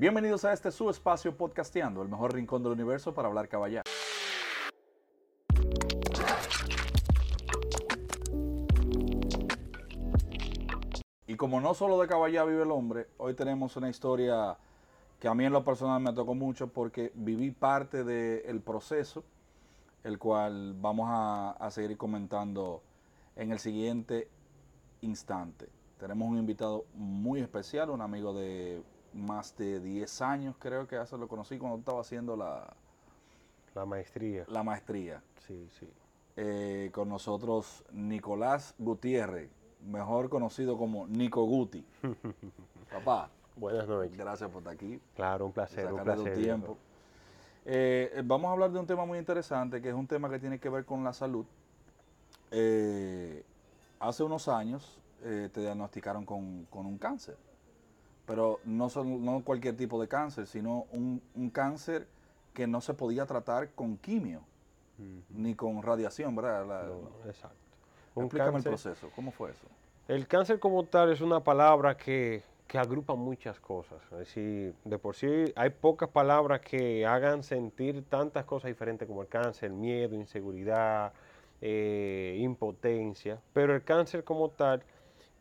Bienvenidos a este su espacio podcasteando, el mejor rincón del universo para hablar caballá. Y como no solo de caballá vive el hombre, hoy tenemos una historia que a mí en lo personal me tocó mucho porque viví parte del proceso, el cual vamos a seguir comentando en el siguiente instante. Tenemos un invitado muy especial, un amigo de más de 10 años, creo que hace lo conocí cuando estaba haciendo la, La maestría. la maestría. Sí, sí. Eh, con nosotros Nicolás Gutiérrez, mejor conocido como Nico Guti. Papá, Buenas noches. gracias por estar aquí. Claro, un placer, un tu placer. tiempo. Eh, vamos a hablar de un tema muy interesante, que es un tema que tiene que ver con la salud. Eh, hace unos años te diagnosticaron con, con un cáncer, pero no, son- no cualquier tipo de cáncer, sino un, un cáncer que no se podía tratar con quimio, ni con radiación, ¿verdad? La- No, exacto. Explícame cáncer- el proceso, ¿cómo fue eso? El cáncer como tal es una palabra que, que agrupa muchas cosas. Es decir, de por sí hay pocas palabras que hagan sentir tantas cosas diferentes como el cáncer, miedo, inseguridad, eh, impotencia. Pero el cáncer como tal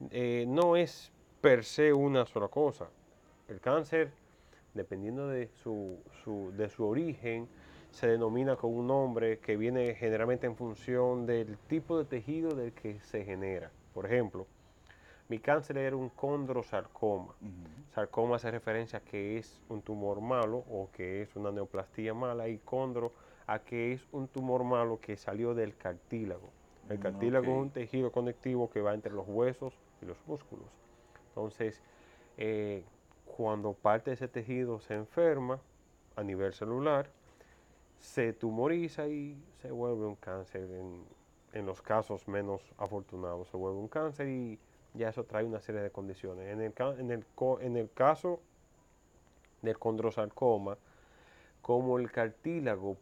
eh, no es per se una sola cosa. El cáncer, dependiendo de su, su- de su origen, se denomina con un nombre que viene generalmente en función del tipo de tejido del que se genera. Por ejemplo, mi cáncer era un condrosarcoma. Sarcoma hace referencia a que es un tumor malo o que es una neoplastía mala y condro a que es un tumor malo que salió del cartílago. El Mm, cartílago es un tejido conectivo que va entre los huesos y los músculos. Entonces, eh, cuando parte de ese tejido se enferma a nivel celular, se tumoriza y se vuelve un cáncer. En, en los casos menos afortunados se vuelve un cáncer y ya eso trae una serie de condiciones. En el, en el, en el caso del condrosarcoma, como el cartílago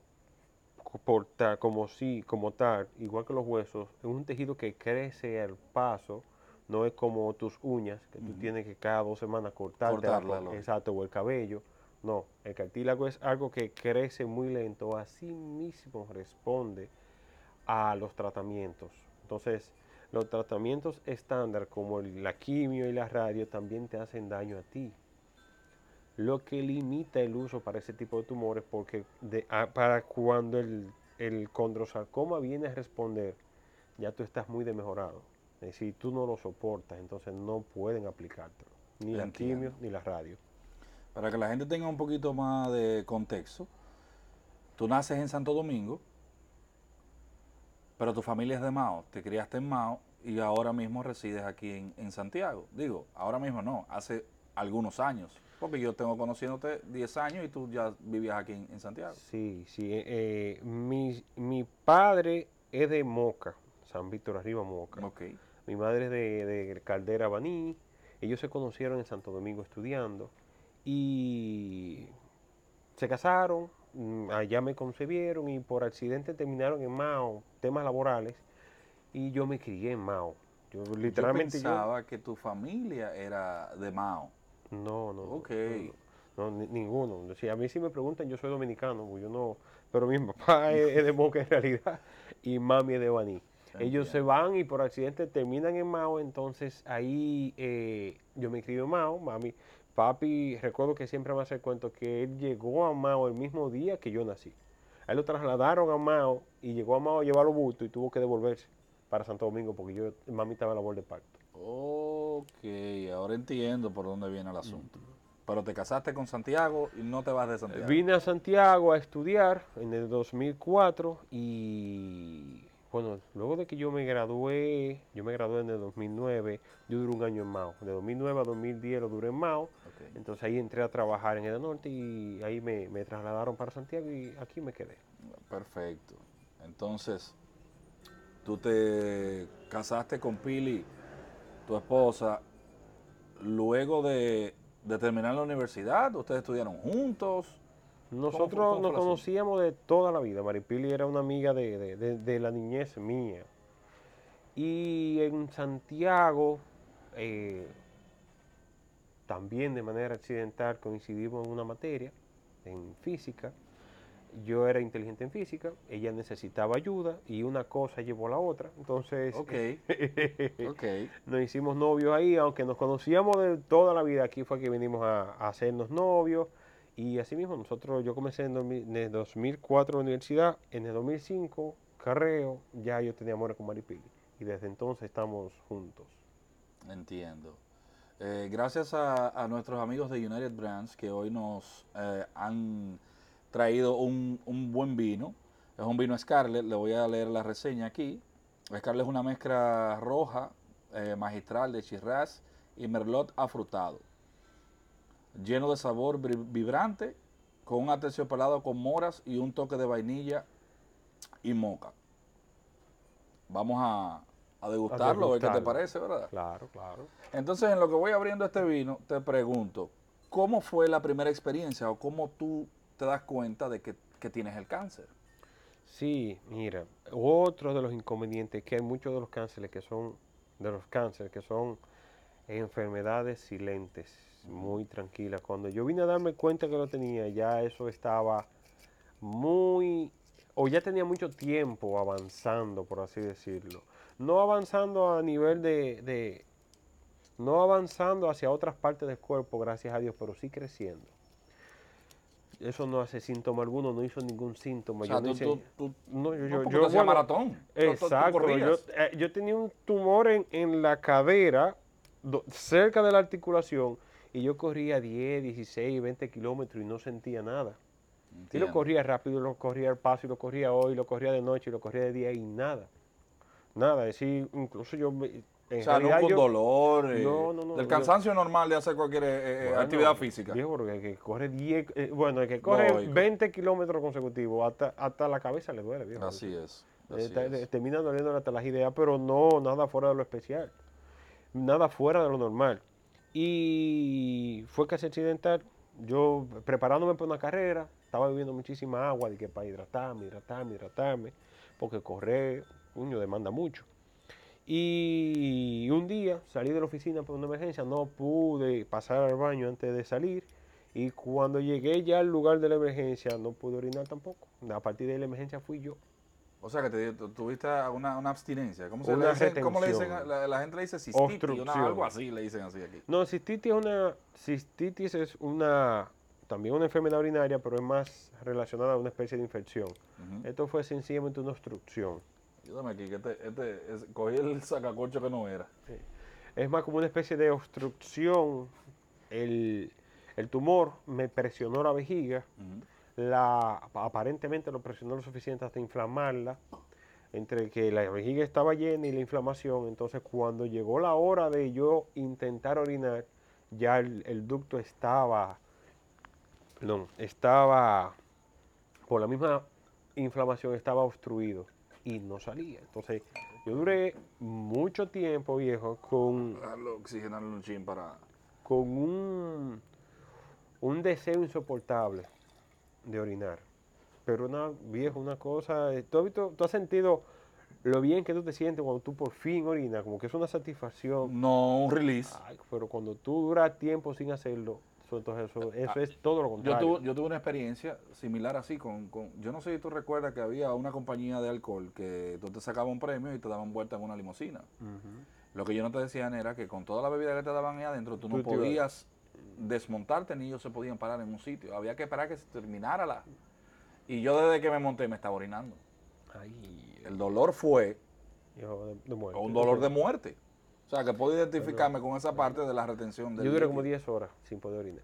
como, si, como tal, igual que los huesos, es un tejido que crece al paso, no es como tus uñas, que tú tienes que cada dos semanas cortarte Cortarla, exacto, o el cabello. No, el cartílago es algo que crece muy lento, así mismo responde a los tratamientos. Entonces, los tratamientos estándar como la quimio y la radio también te hacen daño a ti. Lo que limita el uso para ese tipo de tumores porque de- a- para cuando el, el condrosarcoma viene a responder, ya tú estás muy demejorado. Es decir, tú no lo soportas, entonces no pueden aplicártelo. Ni la quimio ni la radio. Para que la gente tenga un poquito más de contexto, tú naces en Santo Domingo, pero tu familia es de Mao, te criaste en Mao y ahora mismo resides aquí en, en Santiago. Digo, ahora mismo no, hace algunos años, porque yo tengo conociéndote 10 años y tú ya vivías aquí en, en Santiago. Sí, sí. eh, eh, mi, mi padre es de Moca, San Víctor Arriba, Moca. Mi madre es de, de Caldera, Baní. Ellos se conocieron en Santo Domingo estudiando y se casaron, mm, allá me concebieron y por accidente terminaron en Mao, temas laborales, y yo me crié en Mao. Yo literalmente yo pensaba que tu familia era de Mao. no, no. Ok. No, no, ni- ninguno. Si a mí sí me preguntan, yo soy dominicano, pues yo no. Pero mi papá es, es de Moca en realidad y mami es de Baní. Ellos se van y por accidente terminan en Mao, entonces ahí eh, yo me escribo en Mao, mami. Papi, recuerdo que siempre me hace el cuento que él llegó a Mao el mismo día que yo nací. A él lo trasladaron a Mao y llegó a Mao a llevar los bultos y tuvo que devolverse para Santo Domingo porque yo, mami estaba en labor de parto. Ok, ahora entiendo por dónde viene el asunto. Pero te casaste con Santiago y no te vas de Santiago. Vine a Santiago a estudiar en el 2004 y bueno, luego de que yo me gradué, yo me gradué en el 2009, yo duré un año en Mao. De 2009 a 2010 lo duré en Mao. Entonces ahí entré a trabajar en el norte y ahí me, me trasladaron para Santiago y aquí me quedé. Perfecto. Entonces, tú te casaste con Pili, tu esposa, luego de, de terminar la universidad, ustedes estudiaron juntos. ¿Cómo fue- Nosotros cómo nos conocíamos de toda la vida. Maripili era una amiga de, de- de- de la niñez mía. Y en Santiago, eh, también de manera accidental coincidimos en una materia, en física. Yo era inteligente en física, ella necesitaba ayuda y una cosa llevó a la otra. Entonces, Ok. Ok. nos hicimos novios ahí, aunque nos conocíamos de toda la vida. Aquí fue que venimos a, a hacernos novios. Y así mismo, nosotros, yo comencé en, 2000 en el 2004 la universidad, en el 2005, carreo, ya yo tenía amor con Maripili. Y desde entonces estamos juntos. Entiendo. Eh, gracias a, nuestros amigos de United Brands que hoy nos eh, han traído un, un buen vino. Es un vino Scarlett, le voy a leer la reseña aquí. Scarlett es una mezcla roja eh, magistral de Shiraz y Merlot afrutado. Lleno de sabor vibrante, con un aterciopelado con moras y un toque de vainilla y moca. Vamos a, a degustarlo, a ver qué te parece, ¿verdad? Claro, claro. Entonces, en lo que voy abriendo este vino, te pregunto, ¿cómo fue la primera experiencia o cómo tú te das cuenta de que, que tienes el cáncer? Sí, mira, otro de los inconvenientes que hay muchos de los cánceres que son, de los cánceres que son enfermedades silentes, muy tranquilas. Cuando yo vine a darme cuenta que lo tenía, ya eso estaba muy, o ya tenía mucho tiempo avanzando, por así decirlo. No avanzando a nivel de, de- no avanzando hacia otras partes del cuerpo, gracias a Dios, pero sí creciendo. Eso no hace síntoma alguno, no hizo ningún síntoma. O sea, Yo no tú, hice- tú- tú- no, yo, no, yo, yo, bueno, maratón. Exacto. Yo, eh, yo tenía un tumor en, en la cadera, do- cerca de la articulación, y yo corría 10, 16, 20 kilómetros y no sentía nada. Y lo Entiendo. corría rápido, lo corría al paso, y lo corría hoy, lo corría de noche, y lo corría de día y nada. Nada, es decir, incluso yo, en O sea, no con yo- dolor, eh, No, no, no, del cansancio normal de hacer cualquier eh, eh, Bueno, actividad física. Viejo, porque el que corre 10, eh, bueno, el que corre Lógico. 20 kilómetros consecutivos, hasta, hasta la cabeza le duele, viejo. Así es. Eh, así ta- es. termina doliendo hasta las ideas, pero no, nada fuera de lo especial. Nada fuera de lo normal. Y fue casi accidental. Yo preparándome para una carrera, estaba bebiendo muchísima agua de que para hidratarme, hidratarme, hidratarme, porque correr, puño, demanda mucho. Y un día salí de la oficina por una emergencia, no pude pasar al baño antes de salir. Y cuando llegué ya al lugar de la emergencia, no pude orinar tampoco. A partir de la emergencia fui yo. O sea, que te, tu- tuviste una, una abstinencia. ¿Cómo, se Una le dice? ¿Cómo le dicen? La, la gente le dice cistitis, una- algo así le dicen así aquí. No, cistitis es una, cistitis es una, también una enfermedad urinaria, pero es más relacionada a una especie de infección. Esto fue sencillamente una obstrucción. Ayúdame aquí, que este, este es- cogí el sacacorcho que no era. Es más como una especie de obstrucción. El, el tumor me presionó la vejiga. La, aparentemente lo presionó lo suficiente hasta inflamarla, entre que la vejiga estaba llena y la inflamación. Entonces, cuando llegó la hora de yo intentar orinar, ya el, el ducto estaba, perdón, estaba, por la misma inflamación, estaba obstruido y no salía. Entonces, yo duré mucho tiempo, viejo, con Dejarlo oxigenar un chin para... con un, un deseo insoportable de orinar. Pero una viejo, una cosa, eh, ¿tú has, visto- tú has sentido lo bien que tú te sientes cuando tú por fin orinas? Como que es una satisfacción. No, un release. Ay, pero cuando tú duras tiempo sin hacerlo, eso, entonces eso, eso es todo lo Yo contrario. tuve, yo tuve una experiencia similar así con, con- Yo no sé si tú recuerdas que había una compañía de alcohol que tú te sacabas un premio y te daban vuelta en una limusina. Lo que yo no te decían era que con toda la bebida que te daban ahí adentro, tú no Tú podías desmontarte ni ellos se podían parar en un sitio. Había que esperar que se terminara la... Y yo desde que me monté me estaba orinando. Ay, El dolor fue de, muerte. un dolor de muerte. O sea, que puedo identificarme con esa parte de la retención del Yo duré como líquido. 10 horas sin poder orinar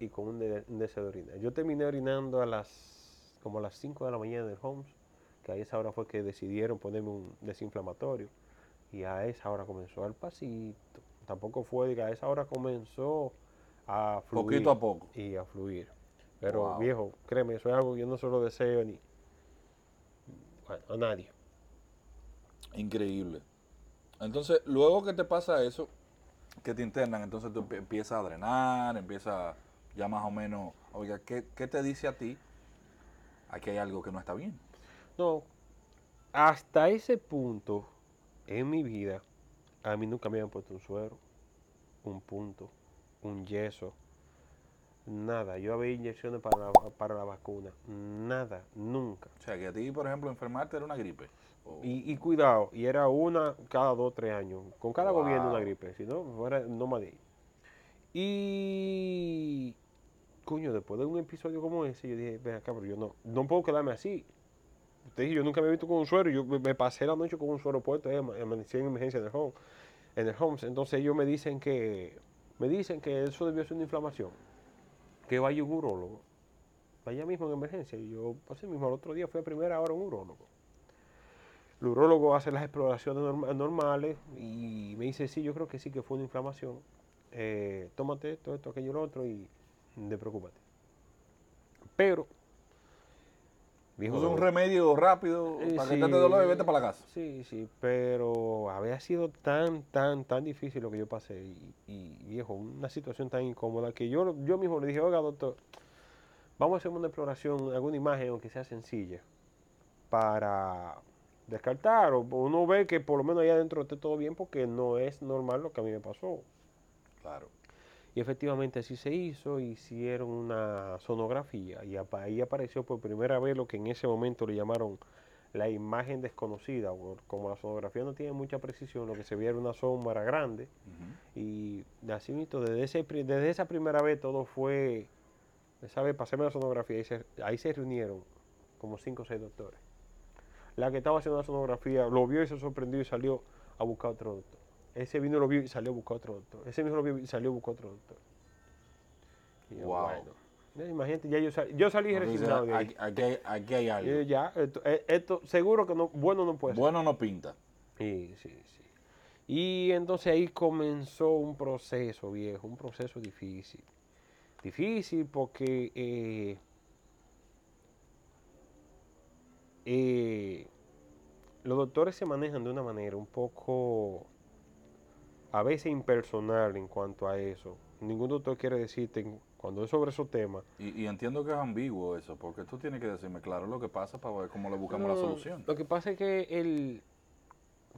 y con un, de- un deseo de orinar. Yo terminé orinando a las como a las 5 de la mañana en el Homes, que a esa hora fue que decidieron ponerme un desinflamatorio y a esa hora comenzó al pasito. Tampoco fue que a esa hora comenzó a fluir Poquito a poco. y a fluir. Pero Wow. viejo, créeme, eso es algo que yo no se lo deseo ni bueno, a nadie. Increíble. Entonces, luego que te pasa eso, que te internan, entonces tú empie- empiezas a drenar, empiezas ya más o menos, oiga, ¿qué, qué te dice a ti? Aquí hay algo que no está bien. No, hasta ese punto en mi vida, a mí nunca me habían puesto un suero, un punto, un yeso, nada. Yo había inyecciones para la, para la vacuna, nada, nunca. O sea, que a ti, por ejemplo, enfermarte era una gripe. Y, y cuidado, y era una cada dos, tres años. Con cada gobierno una gripe, si no, fuera no más de ahí. Y, coño, después de un episodio como ese, yo dije, ven acá, pero yo no, no puedo quedarme así. Te dije, yo nunca me he visto con un suero, yo me, pasé la noche con un suero puesto, eh, ama- amanecí en emergencia en el home, en el homes. Entonces ellos me dicen que, me dicen que eso debió ser una inflamación, que vaya un urólogo, vaya mismo en emergencia. Y yo, así mismo, al otro día fui a primera hora un urólogo. El urólogo hace las exploraciones norma- normales y me dice, sí, yo creo que sí que fue una inflamación. Eh, tómate esto, esto, aquello, lo otro y no te preocupes. Pero, viejo, Usa un remedio rápido eh, para sí, quitarte dolor y vete para la casa. Sí, sí, pero había sido tan, tan, tan difícil lo que yo pasé y, y, viejo, una situación tan incómoda que yo, yo mismo le dije, oiga, doctor, vamos a hacer una exploración, alguna imagen, aunque sea sencilla, para descartar o uno ve que por lo menos allá adentro esté todo bien porque no es normal lo que a mí me pasó. Claro. Y efectivamente así se hizo, hicieron una sonografía y ahí apareció por primera vez lo que en ese momento le llamaron la imagen desconocida. Como la sonografía no tiene mucha precisión, lo que se veía era una sombra grande. Y así mismo, desde, ese, desde esa primera vez todo fue, esa vez pasé la sonografía y se- ahí se reunieron como cinco o seis doctores. La que estaba haciendo la sonografía lo vio y se sorprendió y salió a buscar otro doctor. Ese vino lo vio y salió a buscar otro doctor. Ese mismo lo vio y salió a buscar otro doctor. Y yo, Wow. bueno, imagínate, ya yo, sal- yo salí resignado de ahí. aquí, hay, aquí hay algo. Yo, ya, esto, eh, esto seguro que no, bueno no puede ser. Bueno no pinta. Sí, sí, sí. Y entonces ahí comenzó un proceso, viejo, un proceso difícil. Difícil porque eh, eh, los doctores se manejan de una manera un poco, a veces impersonal en cuanto a eso. Ningún doctor quiere decirte, cuando es sobre esos temas, Y, y entiendo que es ambiguo eso, porque tú tienes que decirme claro lo que pasa para ver cómo le buscamos No, la solución. Lo que pasa es que el,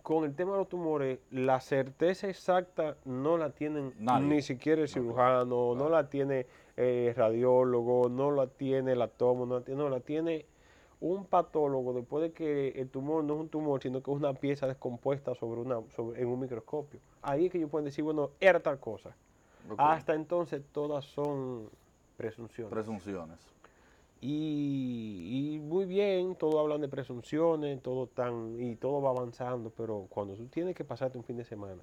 con el tema de los tumores, la certeza exacta no la tienen Nadie. ni siquiera el No, cirujano, no claro. la tiene el radiólogo, no la tiene el atomo, no la tiene, no, la tiene un patólogo después de que el tumor no es un tumor, sino que es una pieza descompuesta sobre una, sobre, en un microscopio. Ahí es que ellos pueden decir, bueno, era tal cosa. Hasta entonces todas son presunciones. Presunciones. Y, y muy bien, todos hablan de presunciones, todo tan, y todo va avanzando, pero cuando tú tienes que pasarte un fin de semana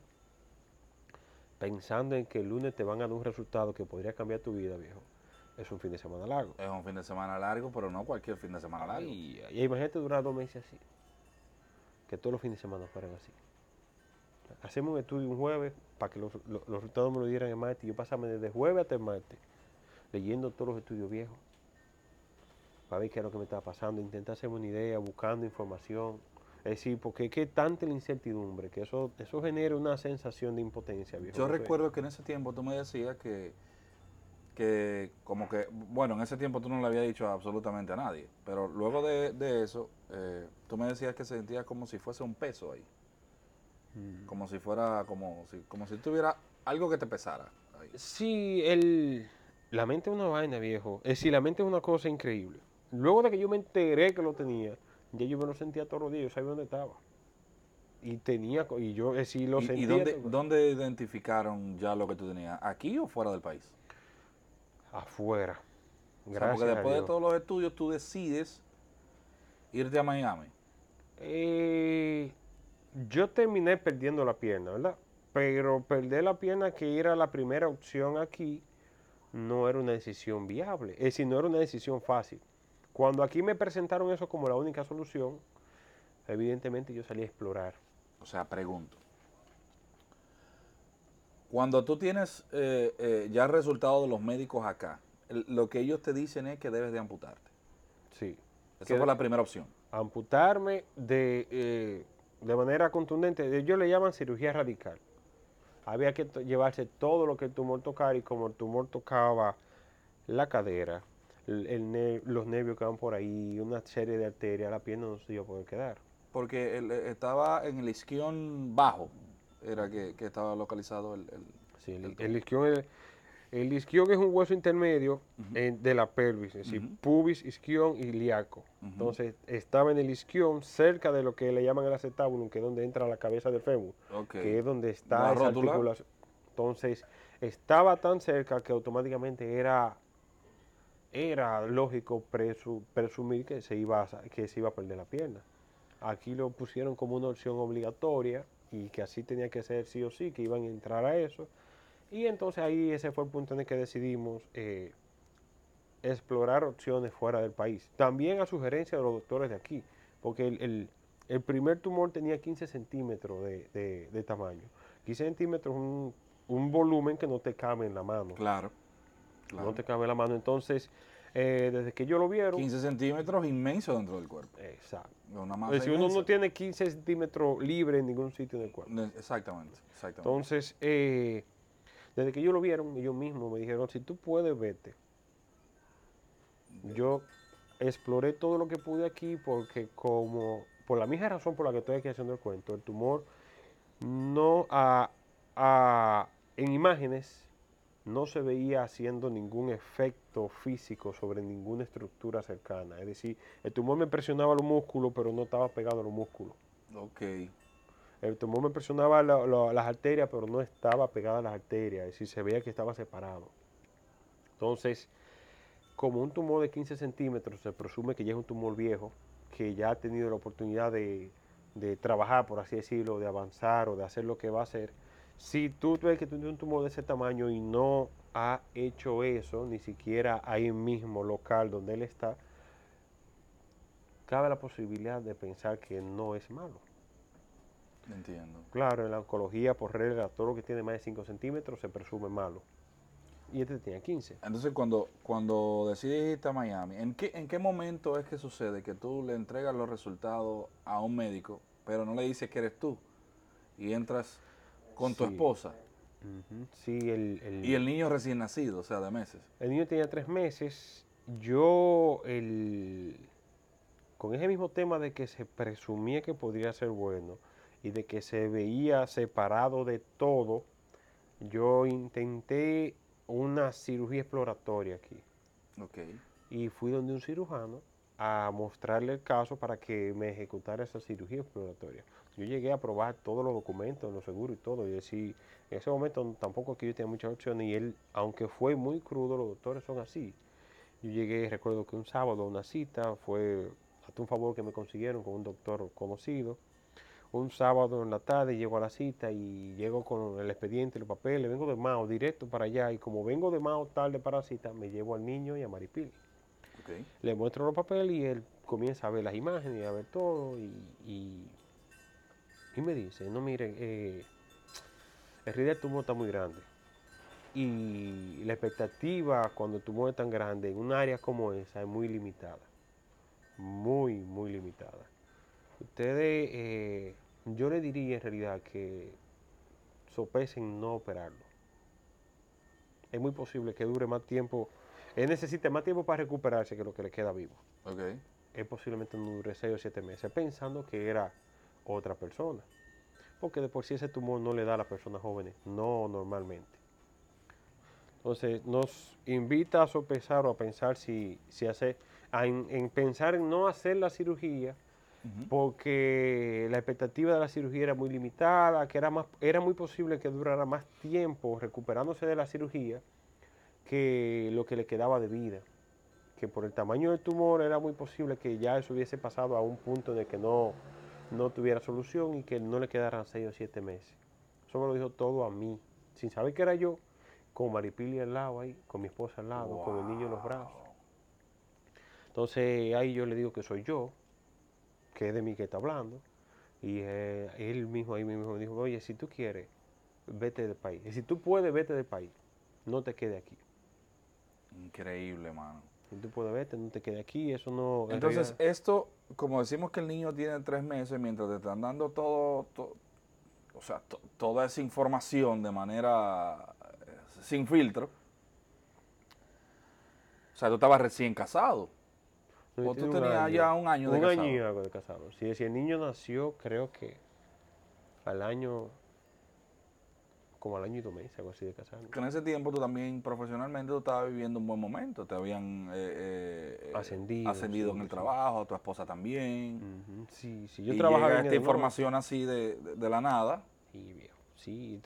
pensando en que el lunes te van a dar un resultado que podría cambiar tu vida, viejo, es un fin de semana largo. Es un fin de semana largo, pero no cualquier fin de semana largo. Y, y imagínate durar dos meses así, que todos los fines de semana fueran así. Hacemos un estudio un jueves para que los, los- los resultados me lo dieran el martes. y Yo pasarme desde jueves hasta el martes leyendo todos los estudios viejos para ver qué es lo que me estaba pasando, intentar hacerme una idea, buscando información. Es decir, porque es que tanta la incertidumbre que eso, eso genera una sensación de impotencia, viejo. Yo recuerdo que en ese tiempo tú me decías que, que como que, bueno, en ese tiempo tú no le habías dicho absolutamente a nadie, pero luego de, de eso, eh, tú me decías que sentías como si fuese un peso ahí, Mm. como si fuera, como si, como si tuviera algo que te pesara. ahí. Sí, el, la mente es una vaina, viejo. Es decir, la mente es una cosa increíble. Luego de que yo me enteré que lo tenía, ya yo me lo sentía todos los días, yo sabía dónde estaba. Y tenía, y yo, decir, lo ¿Y, y sentía. dónde, dónde identificaron ya lo que tú tenías? ¿Aquí o fuera del país? Afuera. O sea, Gracias porque después de todos los estudios tú decides irte a Miami. Eh, yo terminé perdiendo la pierna, ¿verdad? Pero perder la pierna, que era la primera opción aquí, no era una decisión viable. Es decir, no era una decisión fácil. Cuando aquí me presentaron eso como la única solución, evidentemente yo salí a explorar. O sea, pregunto. Cuando tú tienes eh, eh, ya el resultado de los médicos acá, el- lo que ellos te dicen es que debes de amputarte. Sí. Esa fue la primera opción. amputarme de, eh, de manera contundente. Ellos le llaman cirugía radical. Había que llevarse todo lo que el tumor tocara y como el tumor tocaba la cadera, el- el ne- los nervios que van por ahí, una serie de arterias, la pierna no se iba a poder quedar. Porque él, eh, estaba en el isquión bajo, era que, que estaba localizado el... el- Sí, el, El el isquion es- El isquión es un hueso intermedio en- de la pelvis, es decir, pubis, isquión y ilíaco. Entonces, estaba en el isquión, cerca de lo que le llaman el acetábulo, que es donde entra la cabeza del fémur, que es donde está La esa rótula. articulación. Entonces, estaba tan cerca que automáticamente era, era lógico presu- presumir que se, iba a, que se iba a perder la pierna. Aquí lo pusieron como una opción obligatoria y que así tenía que ser sí o sí, que iban a entrar a eso. Y entonces ahí ese fue el punto en el que decidimos eh, explorar opciones fuera del país. También a sugerencia de los doctores de aquí, porque el, el- el primer tumor tenía 15 centímetros de, de- de tamaño. 15 centímetros es un, un volumen que no te cabe en la mano. Claro. claro. No te cabe en la mano. Entonces, eh, desde que yo lo vieron... 15 centímetros inmenso dentro del cuerpo. Exacto. Una masa Pues si uno no tiene 15 centímetros libre en ningún sitio del cuerpo. Exactamente, exactamente. Entonces, eh, desde que ellos lo vieron, ellos mismos me dijeron, si tú puedes, vete. Yo exploré todo lo que pude aquí porque como, por la misma razón por la que estoy aquí haciendo el cuento, el tumor no a, a- en imágenes no se veía haciendo ningún efecto físico sobre ninguna estructura cercana. Es decir, el tumor me presionaba los músculos, pero no estaba pegado a los músculos. ok. El tumor me presionaba la- la- las arterias, pero no estaba pegada a las arterias, es decir, se veía que estaba separado. Entonces, como un tumor de 15 centímetros, se presume que ya es un tumor viejo, que ya ha tenido la oportunidad de, de trabajar, por así decirlo, de avanzar o de hacer lo que va a hacer. Si tú ves que tú tienes un tumor de ese tamaño y no ha hecho eso, ni siquiera ahí mismo local donde él está, cabe la posibilidad de pensar que no es malo. Entiendo. Claro, en la oncología, por regla, todo lo que tiene más de 5 centímetros se presume malo. Y este tenía 15. Entonces, cuando, cuando decides irte a Miami, ¿en qué, ¿en qué momento es que sucede que tú le entregas los resultados a un médico, pero no le dices que eres tú? Y entras con tu Sí. esposa Sí, el, el- y el niño recién nacido, o sea, de meses. el niño tenía 3 meses. Yo, el, con ese mismo tema de que se presumía que podría ser bueno y de que se veía separado de todo, yo intenté una cirugía exploratoria aquí. Ok. y fui donde un cirujano a mostrarle el caso para que me ejecutara esa cirugía exploratoria. Yo llegué a probar todos los documentos, los seguros y todo, y decir, en ese momento tampoco que yo tenía muchas opciones, y él, aunque fue muy crudo, los doctores son así. Yo llegué, recuerdo que un sábado a una cita, fue hasta un favor que me consiguieron con un doctor conocido. Un sábado en la tarde llego a la cita y llego con el expediente los papeles, vengo de Mao directo para allá y como vengo de Mao tarde para la cita, me llevo al niño y a Maripili. Ok. Le muestro los papeles y él comienza a ver las imágenes y a ver todo y, y, y me dice, no mire, eh, en realidad el tumor está muy grande y la expectativa cuando el tumor es tan grande en un área como esa es muy limitada, muy, muy limitada. Ustedes, eh, yo le diría en realidad que sopesen no operarlo. Es muy posible que dure más tiempo, él necesite más tiempo para recuperarse que lo que le queda vivo. Ok. Él posiblemente no dure 6 o 7 meses, pensando que era otra persona. Porque de por sí ese tumor no le da a las personas jóvenes, no normalmente. Entonces nos invita a sopesar o a pensar si, si hacer, a en, en pensar en no hacer la cirugía, porque la expectativa de la cirugía era muy limitada, que era, más, era muy posible que durara más tiempo recuperándose de la cirugía que lo que le quedaba de vida. Que por el tamaño del tumor era muy posible que ya eso hubiese pasado a un punto en el que no, no tuviera solución y que no le quedaran seis o siete meses. Eso me lo dijo todo a mí, sin saber que era yo, con Maripili al lado ahí, con mi esposa al lado, con el niño en los brazos. Entonces ahí yo le digo que soy yo, que es de mí que está hablando. Y eh, él mismo ahí mismo me dijo, oye, si tú quieres, vete del país. Y si tú puedes, vete del país. No te quede aquí. Increíble, mano. Si tú puedes, vete, no te quede aquí. Eso no... en Entonces, esto, como decimos que el niño tiene tres meses, mientras te están dando todo, to- o sea, to- toda esa información de manera eh, sin filtro. O sea, tú estabas recién casado. No, o tú tenías ya un año de un casado. año y algo de casado. Si, si el niño nació, creo que al año como al año y dos meses, algo así de casarnos. Que en ese tiempo tú también profesionalmente tú estabas viviendo un buen momento, te habían eh, eh, Ascendido, ascendido sí, en el sí. trabajo, tu esposa también. Sí, sí, yo y trabajaba en esta información así de, de- de la nada. Sí, viejo. Sí,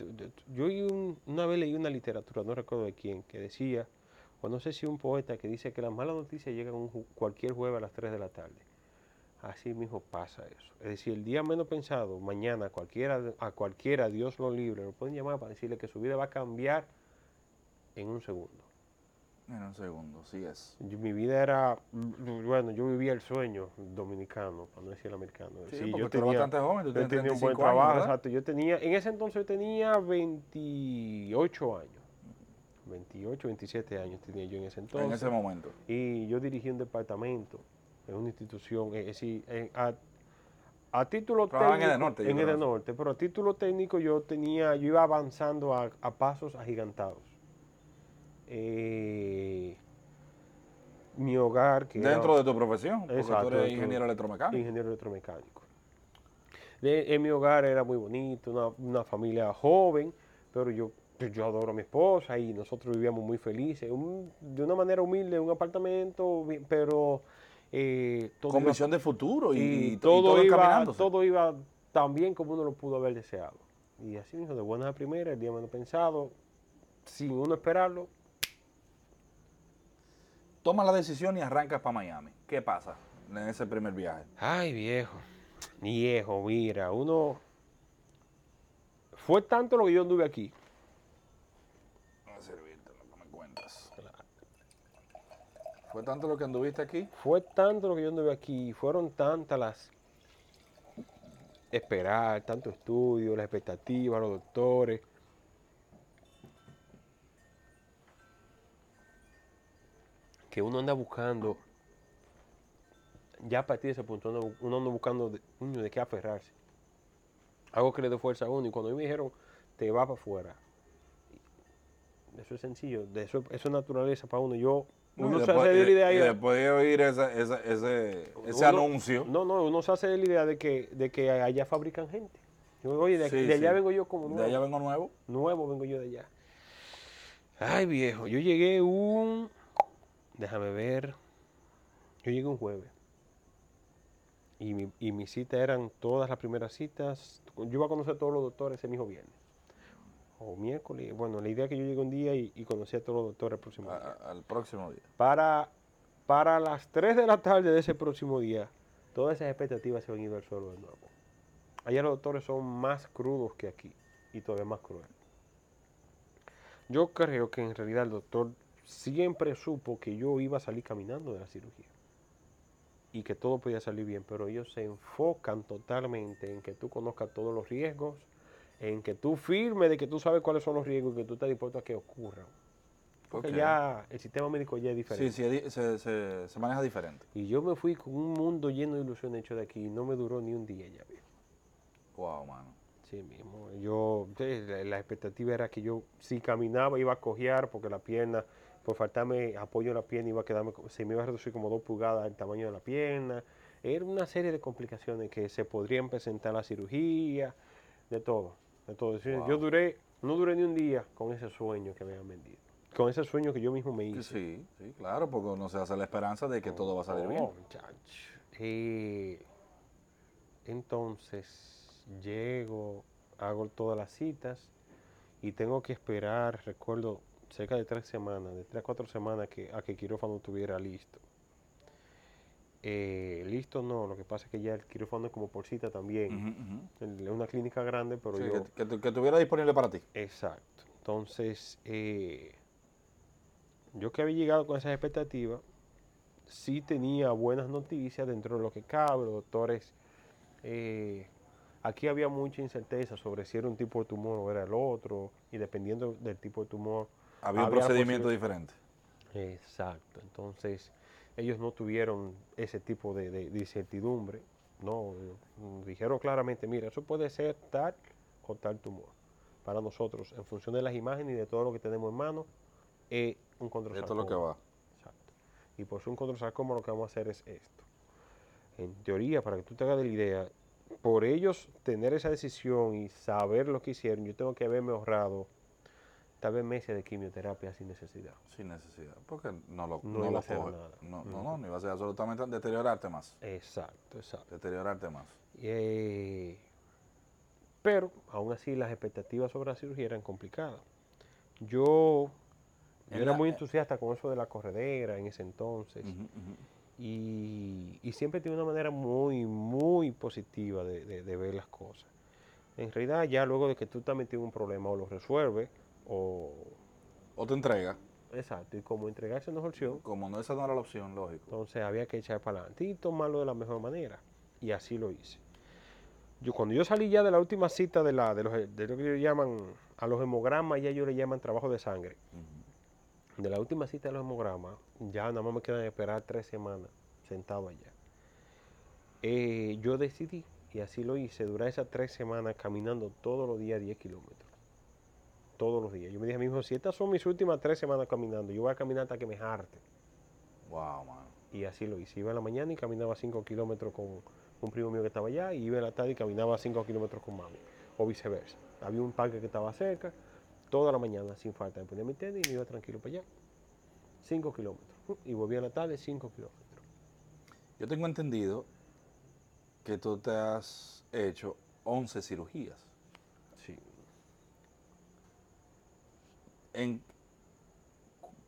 yo un- una vez leí una literatura, no recuerdo de quién, que decía, o no sé si un poeta que dice que las malas noticias llegan un cualquier jueves a las 3 de la tarde. Así mismo pasa eso. Es decir, el día menos pensado, mañana cualquiera, a cualquiera, Dios lo libre, lo pueden llamar para decirle que su vida va a cambiar en un segundo. En un segundo, sí es. Yo- mi vida era, mm, bueno, yo vivía el sueño dominicano, para no decir el americano. Sí, Sí, porque yo tú eres bastante joven, tú yo tenía un 35 buen trabajo, exacto. Yo tenía, en ese entonces yo tenía 28 años. 28, 27 años tenía yo en ese entonces. en ese momento. Y yo dirigí un departamento en una institución, es decir, en- a, a título Trabajaba en técnico. Edenorte, yo En creo, ¿no? Edenorte, pero a título técnico yo tenía, yo iba avanzando a, a pasos agigantados. Eh, mi hogar, que era- Dentro de tu profesión, porque Exacto, tú eres ingeniero electromecánico. ingeniero electromecánico. De- en mi hogar era muy bonito, una, una familia joven, pero yo, yo adoro a mi esposa y nosotros vivíamos muy felices, un- de una manera humilde, un apartamento, pero eh, todo, Con visión de futuro y, y y todo, todo iba, todo iba tan bien como uno lo pudo haber deseado. Y así mismo, de buenas a primeras, el día menos pensado, sin uno esperarlo, Toma la decisión y arrancas para Miami. ¿Qué pasa en ese primer viaje? Ay, viejo. Viejo, mira, uno. Fue tanto lo que yo anduve aquí. Voy a servirte lo que me cuentas. ¿Fue tanto lo que anduviste aquí? Fue tanto lo que yo anduve aquí. Fueron tantas las. Esperar, tanto estudio, las expectativas, los doctores. Que uno anda buscando. Ya a partir de ese punto, uno, anda buscando de, de qué aferrarse. Algo que le dé fuerza a uno. Y cuando me dijeron, te va para afuera. Eso es sencillo, eso, eso es naturaleza para uno. Yo, uno y se después- hace de la idea. y después de oír ese, ese, ese, ese Uno- anuncio, No, no, uno se hace de la idea de que, de que allá fabrican gente. Yo, oye, de, Sí, de allá sí. vengo yo como de nuevo. allá vengo nuevo. Nuevo vengo yo de allá. Ay, viejo, yo llegué un... Déjame ver. Yo llegué un jueves. Y mi, y mi cita eran todas las primeras citas. Yo iba a conocer a todos los doctores ese mismo viernes. O miércoles. Bueno, la idea es que yo llegué un día y, y conocí a todos los doctores el próximo a- día. al próximo día. Para, para las 3 de la tarde de ese próximo día, todas esas expectativas se han ido al suelo de nuevo. Allá los doctores son más crudos que aquí y todavía más crueles. Yo creo que en realidad el doctor siempre supo que yo iba a salir caminando de la cirugía y que todo podía salir bien, pero ellos se enfocan totalmente en que tú conozcas todos los riesgos, en que tú firmes de que tú sabes cuáles son los riesgos y que tú estás dispuesto a que ocurran. Porque ya el sistema médico ya es diferente. Sí, sí, se, se, se maneja diferente. Y yo me fui con un mundo lleno de ilusiones hecho de aquí y no me duró ni un día ya, viejo. Wow, mano. Sí mismo. Yo, la, expectativa era que yo si caminaba iba a cojear porque la pierna, por faltarme apoyo en la pierna, iba a quedarme, se me iba a reducir como dos pulgadas el tamaño de la pierna. Era una serie de complicaciones que se podrían presentar la cirugía, de todo. Wow. Yo duré, no duré ni un día con ese sueño que me habían vendido. Con ese sueño que yo mismo me hice. Sí, sí, claro, porque uno se hace la esperanza de que todo va a salir bien. Oh, muchacho. Eh, entonces, llego, hago todas las citas y tengo que esperar, recuerdo, cerca de tres semanas, de tres a cuatro semanas que, a que el quirófano estuviera listo. Eh, listo no, lo que pasa es que ya el quirófano es como por cita también. Es una clínica grande, pero Sí, yo... que, que tu- que estuviera disponible para ti. Exacto. Entonces, eh, yo que había llegado con esas expectativas, sí tenía buenas noticias dentro de lo que cabe. Los doctores, eh, aquí había mucha incerteza sobre si era un tipo de tumor o era el otro, y dependiendo del tipo de tumor. Había un Había procedimiento posibil- diferente. Exacto. Entonces, ellos no tuvieron ese tipo de, de- de incertidumbre. No, dijeron claramente, mira, eso puede ser tal o tal tumor. Para nosotros, en función de las imágenes y de todo lo que tenemos en mano, es un control Esto es lo que va. Exacto. Y por ser un control sarcoma lo que vamos a hacer es esto. En teoría, para que tú te hagas de la idea, por ellos tener esa decisión y saber lo que hicieron, yo tengo que haberme ahorrado tal vez meses de quimioterapia sin necesidad. Sin necesidad, porque no lo, No no lo coge. nada. No, no, no, no iba a ser absolutamente deteriorarte más. Exacto, exacto. Deteriorarte más. Eh, pero aún así las expectativas sobre la cirugía eran complicadas. Yo, yo era la- muy entusiasta con eso de la corredera en ese entonces. Y, y siempre tiene una manera muy, muy positiva de, de- de ver las cosas. En realidad, ya luego de que tú estás metido en un problema, o lo resuelves, o... O te entrega, Exacto, y como entregarse no es opción, como no esa no era la opción, lógico. entonces había que echar para adelante y tomarlo de la mejor manera. Y así lo hice. Yo cuando yo salí ya de la última cita de, la, de, los, de lo que ellos llaman, a los hemogramas, ya ellos le llaman trabajo de sangre. De la última cita de los hemogramas, ya nada más me quedan esperar tres semanas sentado allá. Eh, yo decidí, y así lo hice, durar esas tres semanas caminando todos los días 10 kilómetros. Todos los días. Yo me dije a mí mismo, si estas son mis últimas tres semanas caminando, yo voy a caminar hasta que me jarte. Wow, man. Y así lo hice. Iba en la mañana y caminaba 5 kilómetros con un primo mío que estaba allá, y iba en la tarde y caminaba 5 kilómetros con mami, o viceversa. Había un parque que estaba cerca, toda la mañana sin falta. Me ponía mi tenis y me iba tranquilo para allá. 5 kilómetros. Y volvía en la tarde 5 kilómetros. Yo tengo entendido que tú te has hecho 11 cirugías. Sí. ¿En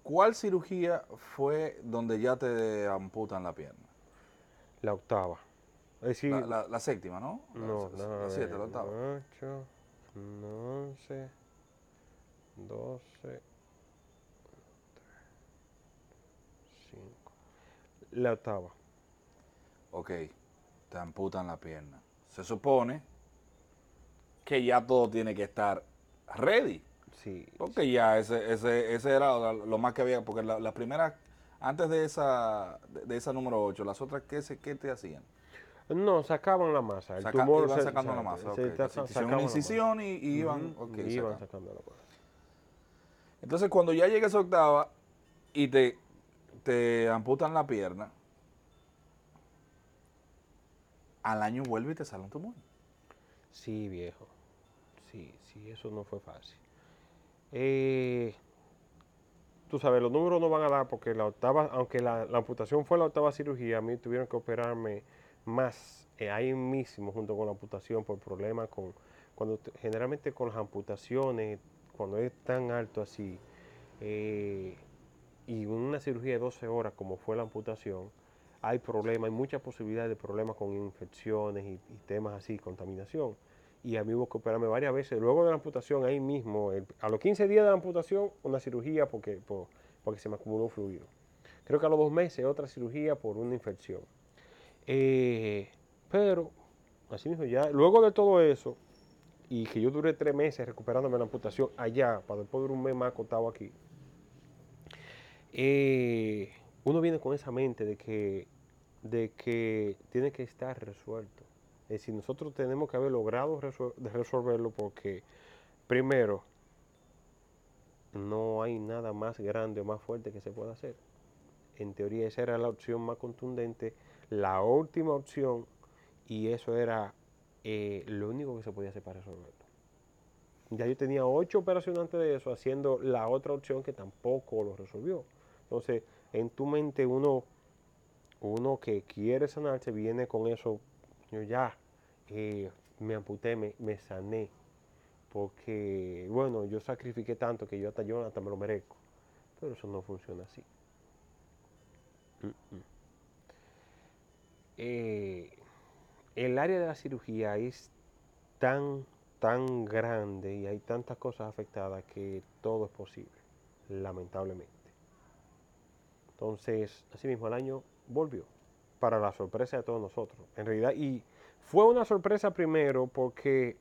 cuál cirugía fue donde ya te amputan la pierna? La octava. Es decir, La, la- la séptima, ¿no? no, la, no, la siete, la octava. 8, 11, 12, 5. La octava. Ok, te amputan la pierna. Se supone que ya todo tiene que estar ready. Sí. Porque ya ese, ese, ese era lo más que había. Porque la, la primera, antes de esa, de, de esa número 8, las otras, ¿qué, se, qué te hacían? No, sacaban la masa. El Saca- tumor iban sacando se- la masa. ok. se ta- Te hicieron una incisión y, y iban, y iban sacando. sacando la masa. Entonces, cuando ya llega esa octava y te, te amputan la pierna, al año vuelve y te sale un tumor. Sí, viejo. Sí, sí, eso no fue fácil. Eh, tú sabes, los números no van a dar porque la octava, aunque la, amputación fue la octava cirugía, a mí tuvieron que operarme más eh, ahí mismo junto con la amputación por problemas con, cuando te- generalmente con las amputaciones, cuando es tan alto así, eh, y una cirugía de 12 horas como fue la amputación, hay problemas, hay muchas posibilidades de problemas con infecciones y temas así, contaminación. Y a mí hubo que operarme varias veces. Luego de la amputación, ahí mismo, a los 15 días de la amputación, una cirugía porque, por- porque se me acumuló fluido. Creo que a los dos meses otra cirugía por una infección. Eh, pero, así mismo, ya, luego de todo eso, y que yo duré tres meses recuperándome la amputación allá, para después durar un mes más acostado aquí, eh, uno viene con esa mente de que, de que tiene que estar resuelto. Es decir, nosotros tenemos que haber logrado resolverlo porque, primero, no hay nada más grande o más fuerte que se pueda hacer. En teoría esa era la opción más contundente, la última opción, y eso era eh, lo único que se podía hacer para resolverlo. Ya yo tenía ocho operaciones antes de eso, haciendo la otra opción que tampoco lo resolvió. Entonces, en tu mente uno, uno que quiere sanarse viene con eso, ya me amputé, me, me sané, porque bueno, yo sacrifiqué tanto que yo hasta yo hasta me lo merezco. Pero eso no funciona así. Eh, el área de la cirugía es tan, tan grande y hay tantas cosas afectadas que todo es posible, lamentablemente. Entonces, así mismo el año volvió, para la sorpresa de todos nosotros. En realidad, y fue una sorpresa primero porque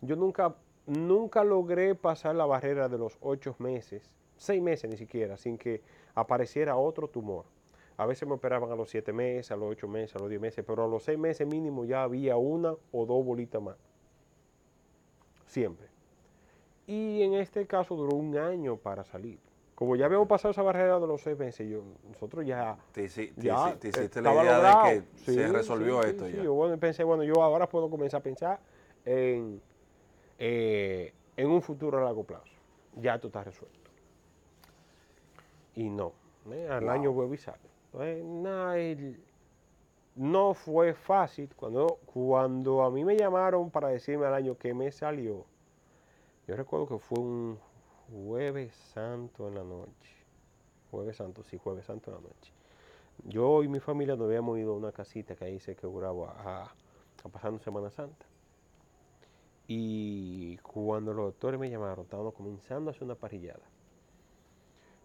yo nunca, nunca logré pasar la barrera de los ocho meses, seis meses ni siquiera, sin que apareciera otro tumor. A veces me operaban a los siete meses, a los ocho meses, a los diez meses, pero a los seis meses mínimo ya había una o dos bolitas más. Siempre. Y en este caso duró un año para salir. Como ya habíamos pasado esa barrera de los seis meses, yo, nosotros ya... Te, te ya, te hiciste la idea logrado. de que Sí, se resolvió sí, esto sí, ya. sí. Yo bueno, pensé, bueno, yo ahora puedo comenzar a pensar en, eh, en un futuro a largo plazo. Ya esto está resuelto. Y no, ¿eh? al Wow. año vuelvo y sale. Entonces, nada, el- no fue fácil. Cuando, cuando a mí me llamaron para decirme al año que me salió, yo recuerdo que fue un jueves santo en la noche. Jueves santo, sí, jueves santo en la noche. Yo y mi familia nos habíamos ido a una casita que ahí se quebraba a, a pasando Semana Santa. Y cuando los doctores me llamaron, estábamos comenzando a hacer una parrillada.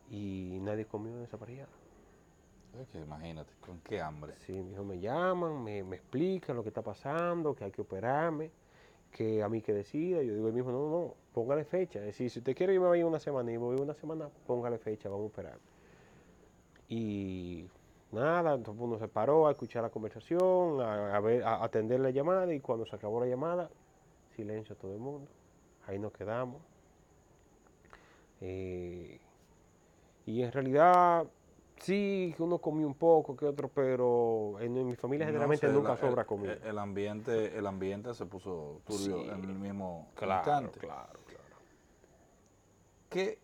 Y nadie comió en esa parrillada. Imagínate, con qué hambre. Sí, mi hijo me llaman, me, me explican lo que está pasando, que hay que operarme, que a mí que decida. Yo digo, el mismo, no, no, póngale fecha. Es decir, si usted quiere, yo me voy a ir una semana y me voy una semana, póngale fecha, vamos a operar. Y nada, entonces uno se paró a escuchar la conversación, a, a ver, a atender la llamada y cuando se acabó la llamada, silencio todo el mundo. Ahí nos quedamos. Eh, y en realidad, sí, que uno comió un poco, que otro, pero en, en mi familia No generalmente nunca sobra el- comida. El, ambiente, el ambiente se puso turbio Sí, en el mismo claro, instante. claro, claro. Que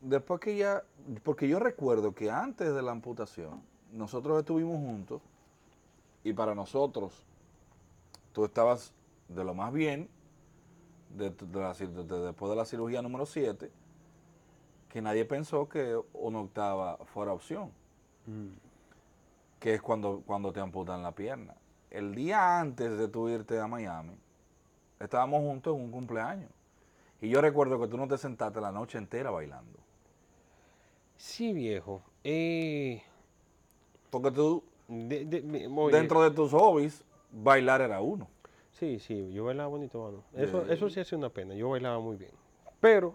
después que ya, porque yo recuerdo que antes de la amputación, nosotros estuvimos juntos y para nosotros, tú estabas de lo más bien, de, de la cir- de- después de la cirugía número 7, que nadie pensó que una octava fuera opción, Mm. que es cuando, cuando te amputan la pierna. El día antes de tú irte a Miami, estábamos juntos en un cumpleaños. Y yo recuerdo que tú no te sentaste la noche entera bailando. Sí, viejo. Eh, Porque tú, de- de- me- oye, dentro de tus hobbies, bailar era uno. Sí, sí, yo bailaba bonito, mano. Eso, eso sí hace una pena, yo bailaba muy bien. Pero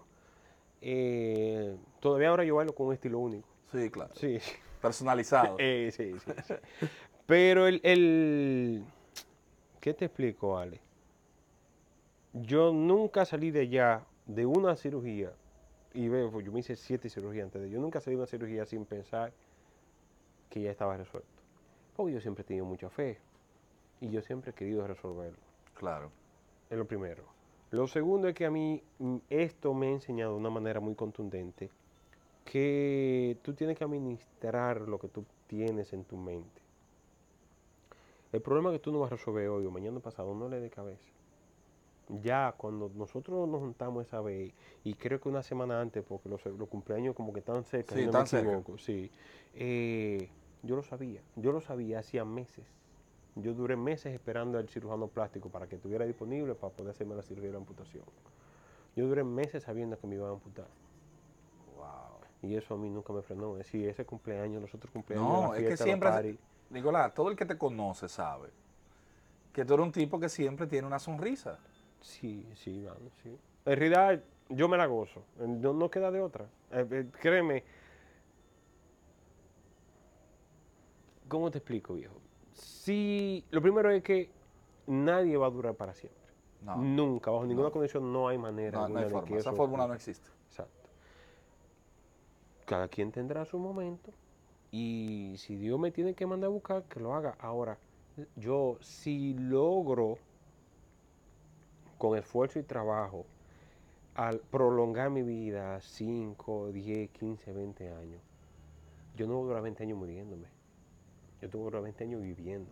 eh, todavía ahora yo bailo con un estilo único. Sí, claro. Sí, Personalizado. Eh, sí, sí, sí. Pero el, el... ¿Qué te explico, Ale? Yo nunca salí de allá de una cirugía, y veo, pues, yo me hice siete cirugías antes de yo nunca salí de una cirugía sin pensar que ya estaba resuelto. Porque yo siempre he tenido mucha fe, y yo siempre he querido resolverlo. Claro. Es lo primero. Lo segundo es que a mí mm, esto me ha enseñado de una manera muy contundente que tú tienes que administrar lo que tú tienes en tu mente. El problema que tú no vas a resolver hoy o mañana pasado no le dé cabeza. Ya cuando nosotros nos juntamos esa vez, y creo que una semana antes, porque los, los cumpleaños como que están cerca, Sí, si no me cerca. sí, eh, yo lo sabía, yo lo sabía hacía meses. Yo duré meses esperando al cirujano plástico para que estuviera disponible para poder hacerme la cirugía de la amputación. Yo duré meses sabiendo que me iban a amputar. Wow. Y eso a mí nunca me frenó. Es decir, ese cumpleaños, los otros cumpleaños, No, la es que la siempre, party, Nicolás, todo el que te conoce sabe que tú eres un tipo que siempre tiene una sonrisa. Sí, sí, mano, sí. En realidad, yo me la gozo. Eh, No, no queda de otra. Eh, eh, créeme. ¿Cómo te explico, viejo? Sí, lo primero es que nadie va a durar para siempre. No, Nunca, bajo ninguna No. condición, no hay manera no, no alguna hay de forma. que Esa fórmula no existe. Exacto. Cada quien tendrá su momento y si Dios me tiene que mandar a buscar, que lo haga. Ahora, yo si logro con esfuerzo y trabajo al prolongar mi vida 5, 10, 15, 20 años, yo no voy a durar 20 años muriéndome. Yo tengo que durar 20 años viviendo.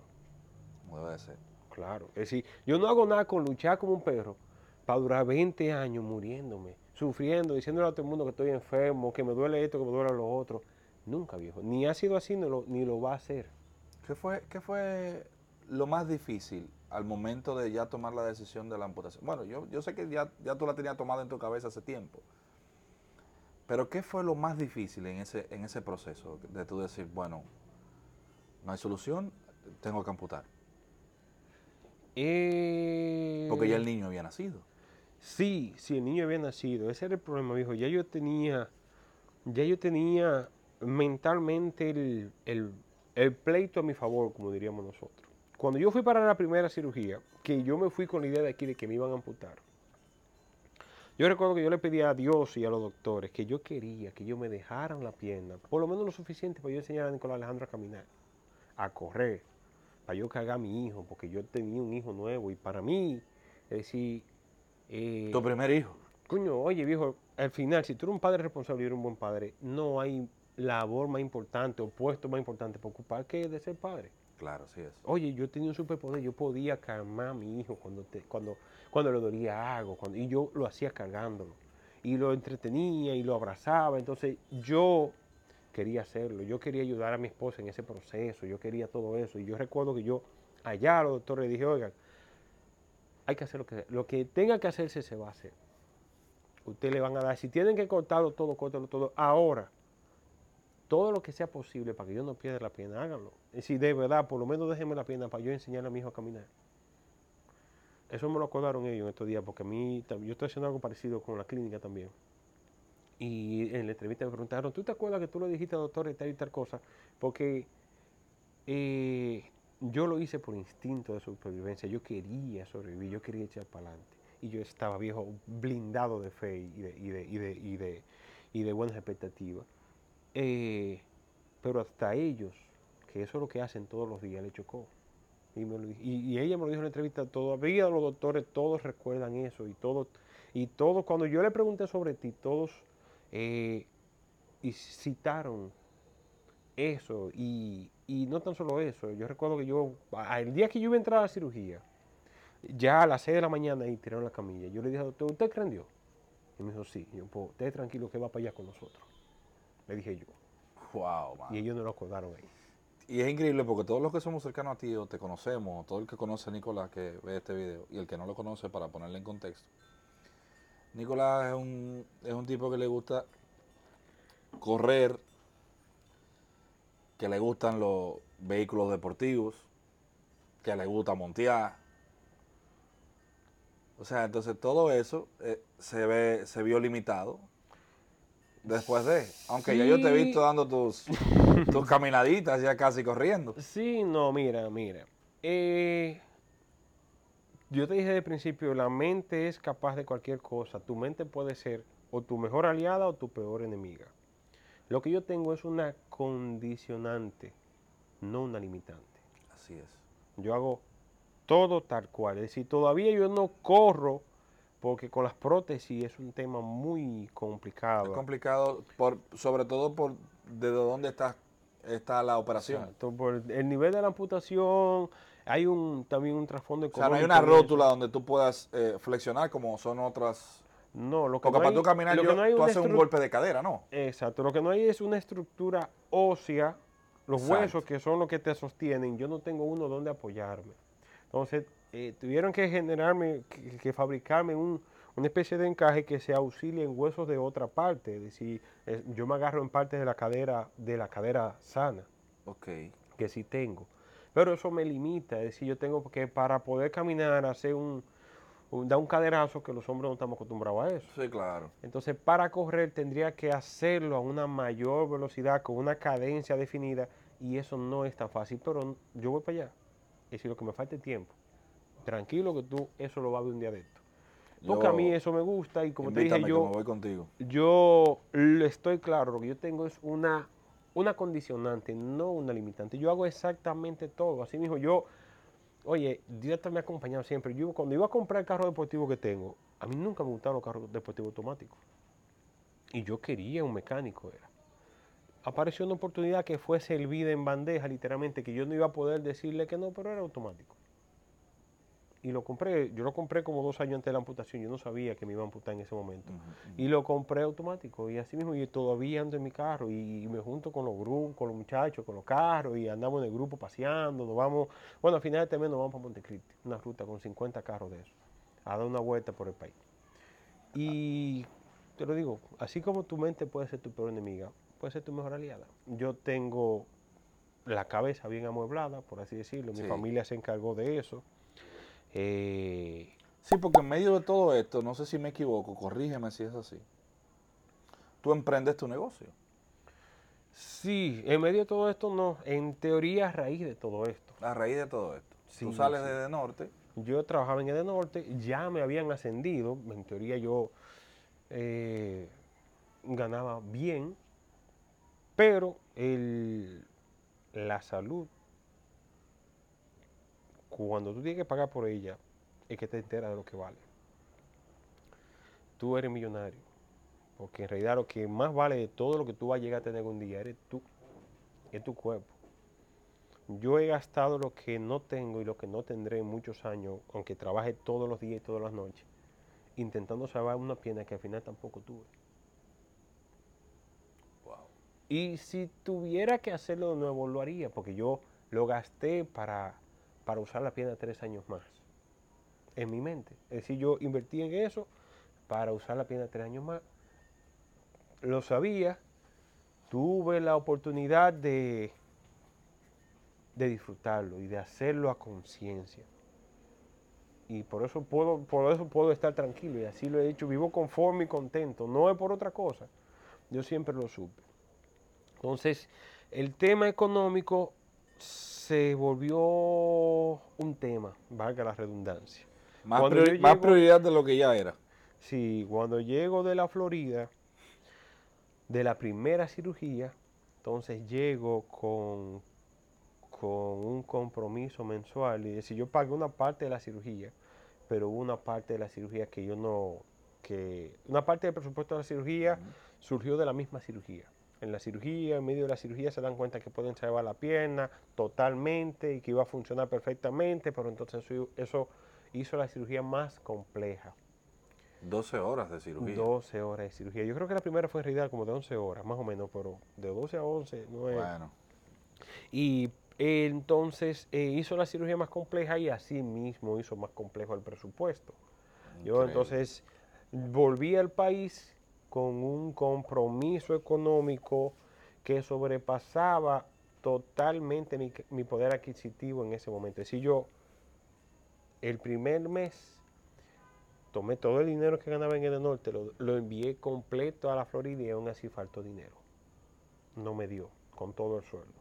Como debe de ser. Claro. Es decir, yo no hago nada con luchar como un perro para durar 20 años muriéndome, sufriendo, diciéndole a todo el mundo que estoy enfermo, que me duele esto, que me duele lo otro. Nunca, viejo. Ni ha sido así, ni lo, ni lo va a hacer. ¿Qué fue, ¿Qué fue lo más difícil al momento de ya tomar la decisión de la amputación? Bueno, yo, yo sé que ya, ya tú la tenías tomada en tu cabeza hace tiempo. Pero ¿qué fue lo más difícil en ese, en ese proceso de tú decir, bueno, no hay solución, tengo que amputar? Eh, Porque ya el niño había nacido. Sí, sí, el niño había nacido. Ese era el problema, viejo. Ya yo tenía, ya yo tenía mentalmente el, el- el pleito a mi favor, como diríamos nosotros. Cuando yo fui para la primera cirugía, que yo me fui con la idea de aquí de que me iban a amputar, Yo recuerdo que yo le pedía a Dios y a los doctores que yo quería que ellos me dejaran la pierna, por lo menos lo suficiente para yo enseñar a Nicolás Alejandro a caminar, a correr, para yo cargar a mi hijo, porque yo tenía un hijo nuevo y para mí, es decir... Eh, ¿Tu primer hijo? Coño, oye viejo, al final, si tú eres un padre responsable y eres un buen padre, no hay labor más importante o puesto más importante para ocupar que de ser padre. Claro, sí es. Oye, yo tenía un superpoder, yo podía calmar a mi hijo cuando, te, cuando, cuando le dolía algo, y yo lo hacía cargándolo. Y lo entretenía y lo abrazaba. Entonces yo quería hacerlo, yo quería ayudar a mi esposa en ese proceso, yo quería todo eso. Y yo recuerdo que yo allá a los doctores dije, oigan, hay que hacer lo que, lo que tenga que hacerse, se va a hacer. Ustedes le van a dar, si tienen que cortarlo todo, córtalo todo. Ahora, todo lo que sea posible para que yo no pierda la pierna, háganlo. Y si de verdad, por lo menos déjenme la pierna para yo enseñarle a mi hijo a caminar. Eso me lo acordaron ellos en estos días, porque a mí, yo estoy haciendo algo parecido con la clínica también. Y en la entrevista me preguntaron, ¿tú te acuerdas que tú le dijiste doctor y tal y tal cosa? Porque eh, yo lo hice por instinto de supervivencia, yo quería sobrevivir, yo quería echar para adelante. Y yo estaba viejo, blindado de fe y de, y de, y de, y de, y de buenas expectativas. Eh, pero hasta ellos, que eso es lo que hacen todos los días, le chocó. Y, ella me lo dijo en la entrevista, todavía los doctores todos recuerdan eso y todos, y todos, cuando yo le pregunté sobre ti, todos eh, y citaron eso y, no tan solo eso, yo recuerdo que yo, el día que yo iba a entrar a la cirugía, ya a las 6 de la mañana y tiraron la camilla, yo le dije, ¿usted, ¿usted cree Dios? Y me dijo, sí, yo, pues, usted tranquilo que va para allá con nosotros. Le dije yo. Wow, Y ellos no lo acordaron ahí. Y es increíble porque todos los que somos cercanos a ti o te conocemos, todo el que conoce a Nicolás que ve este video y el que no lo conoce para ponerle en contexto, Nicolás es un, es un tipo que le gusta correr, que le gustan los vehículos deportivos, que le gusta montear. O sea, entonces todo eso eh, se ve, se vio limitado después de. Aunque ya yo te he visto dando tus, tus caminaditas ya casi corriendo. Sí, no, mira, mira. Eh, yo te dije de principio, la mente es capaz de cualquier cosa. Tu mente puede ser o tu mejor aliada o tu peor enemiga. Lo que yo tengo es una condicionante, no una limitante. Así es. Yo hago todo tal cual. Es decir, todavía yo no corro porque con las prótesis es un tema muy complicado. Es complicado, por, sobre todo por de dónde está, está la operación. por el nivel de la amputación, hay un también un trasfondo económico. O sea, no hay una rótula donde tú puedas eh, flexionar como son otras... No, lo que Porque para tú caminar, yo, tú haces un golpe de cadera, ¿no? Exacto, lo que no hay es una estructura ósea, los huesos que son los que te sostienen, yo no tengo uno donde apoyarme. Entonces, eh, tuvieron que generarme, que, fabricarme una especie de encaje que se auxilie en huesos de otra parte. Es decir, yo me agarro en partes de la cadera, de la cadera sana. Ok. Que sí tengo. Pero eso me limita. Es decir, yo tengo que para poder caminar, hacer un, un, dar un caderazo que los hombres no estamos acostumbrados a eso. Sí, claro. Entonces, para correr tendría que hacerlo a una mayor velocidad, con una cadencia definida, y eso no es tan fácil. Pero yo voy para allá. Es decir, lo que me falta es tiempo tranquilo que tú eso lo vas a ver un día de esto. Porque a mí eso me gusta y como te dije yo, voy contigo. yo estoy claro, lo que yo tengo es una, una condicionante, no una limitante. Yo hago exactamente todo. Así mismo, yo, oye, Dios me ha acompañado siempre. Yo cuando iba a comprar el carro deportivo que tengo, a mí nunca me gustaron los carros deportivos automáticos. Y yo quería un mecánico, era. Apareció una oportunidad que fue servida en bandeja, literalmente, que yo no iba a poder decirle que no, pero era automático y lo compré, yo lo compré como dos años antes de la amputación, yo no sabía que me iba a amputar en ese momento. Y lo compré automático y así mismo, y todavía ando en mi carro y, me junto con los grupos, con los muchachos, con los carros y andamos en el grupo paseando, nos vamos, bueno, al final de este mes nos vamos para Montecristi, una ruta con 50 carros de eso, a dar una vuelta por el país. Y te lo digo, así como tu mente puede ser tu peor enemiga, puede ser tu mejor aliada. Yo tengo la cabeza bien amueblada, por así decirlo, mi familia se encargó de eso eh, sí, porque en medio de todo esto, no sé si me equivoco, corrígeme si es así. Tú emprendes tu negocio. Sí, en medio de todo esto no, en teoría a raíz de todo esto. A raíz de todo esto. Tú sales de Norte. Yo trabajaba en Norte, ya me habían ascendido, en teoría yo eh, ganaba bien, pero el, la salud, cuando tú tienes que pagar por ella, es que te enteras de lo que vale. Tú eres millonario, porque en realidad lo que más vale de todo lo que tú vas a llegar a tener un día eres tú, es tu cuerpo. Yo he gastado lo que no tengo y lo que no tendré en muchos años, aunque trabaje todos los días y todas las noches, intentando salvar una pierna que al final tampoco tuve. Y si tuviera que hacerlo de nuevo, lo haría, porque yo lo gasté para, para usar la pierna tres años más, en mi mente. Es decir, yo invertí en eso para usar la pierna tres años más. Lo sabía, tuve la oportunidad de, de disfrutarlo y de hacerlo a conciencia. Y por eso, puedo, por eso puedo estar tranquilo y así lo he dicho, vivo conforme y contento, no es por otra cosa. Yo siempre lo supe. Entonces, el tema económico se volvió un tema, valga la redundancia. Más, prioridad de lo que ya era. Sí, cuando llego de la Florida, de la primera cirugía, entonces llego con, con un compromiso mensual y decir, yo pagué una parte de la cirugía, pero una parte de la cirugía que yo no, que una parte del presupuesto de la cirugía surgió de la misma cirugía en la cirugía, en medio de la cirugía se dan cuenta que pueden salvar la pierna totalmente y que iba a funcionar perfectamente, pero entonces eso, hizo la cirugía más compleja. 12 horas de cirugía. 12 horas de cirugía. Yo creo que la primera fue en realidad como de 11 horas, más o menos, pero de 12 a 11 no es. Bueno. Y entonces eh, hizo la cirugía más compleja y así mismo hizo más complejo el presupuesto. Yo entonces volví al país con un compromiso económico que sobrepasaba totalmente mi, poder adquisitivo en ese momento. Si yo el primer mes tomé todo el dinero que ganaba en el norte, lo, envié completo a la Florida y aún así faltó dinero. No me dio, con todo el sueldo.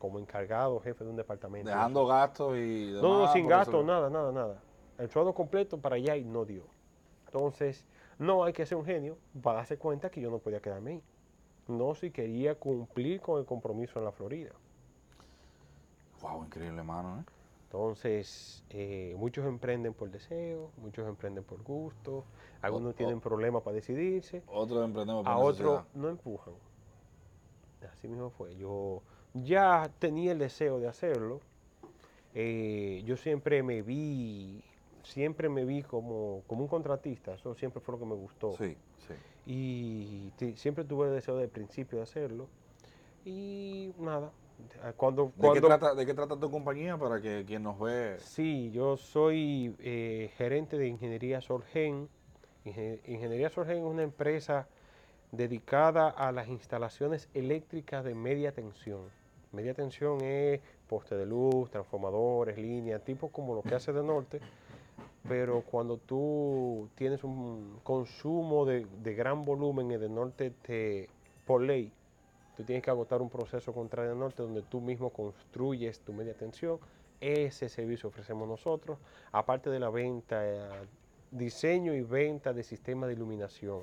Como encargado, jefe de un departamento. Dejando gastos y No, no, sin gastos, nada, nada, nada. El sueldo completo para allá y no dio. Entonces, no hay que ser un genio para darse cuenta que yo no podía quedarme ahí. No si quería cumplir con el compromiso en la Florida. Wow, increíble, hermano. ¿eh? Entonces, eh, muchos emprenden por deseo, muchos emprenden por gusto, algunos tienen problemas para decidirse. Otros emprenden por A otros no empujan. Así mismo fue. Yo ya tenía el deseo de hacerlo. Eh, yo siempre me vi siempre me vi como, como un contratista, eso siempre fue lo que me gustó. Sí, sí. Y siempre tuve el deseo de principio de hacerlo. Y nada, cuando, ¿De, qué trata, ¿De qué trata tu compañía para que quien nos ve? Sí, yo soy eh, gerente de Ingeniería Sorgen. Ingeniería Sorgen es una empresa dedicada a las instalaciones eléctricas de media tensión. Media tensión es poste de luz, transformadores, líneas, tipo como lo que hace de norte, pero cuando tú tienes un consumo de, gran volumen en el norte, te, por ley, tú tienes que agotar un proceso contra el norte donde tú mismo construyes tu media tensión. Ese servicio ofrecemos nosotros, aparte de la venta, eh, diseño y venta de sistemas de iluminación,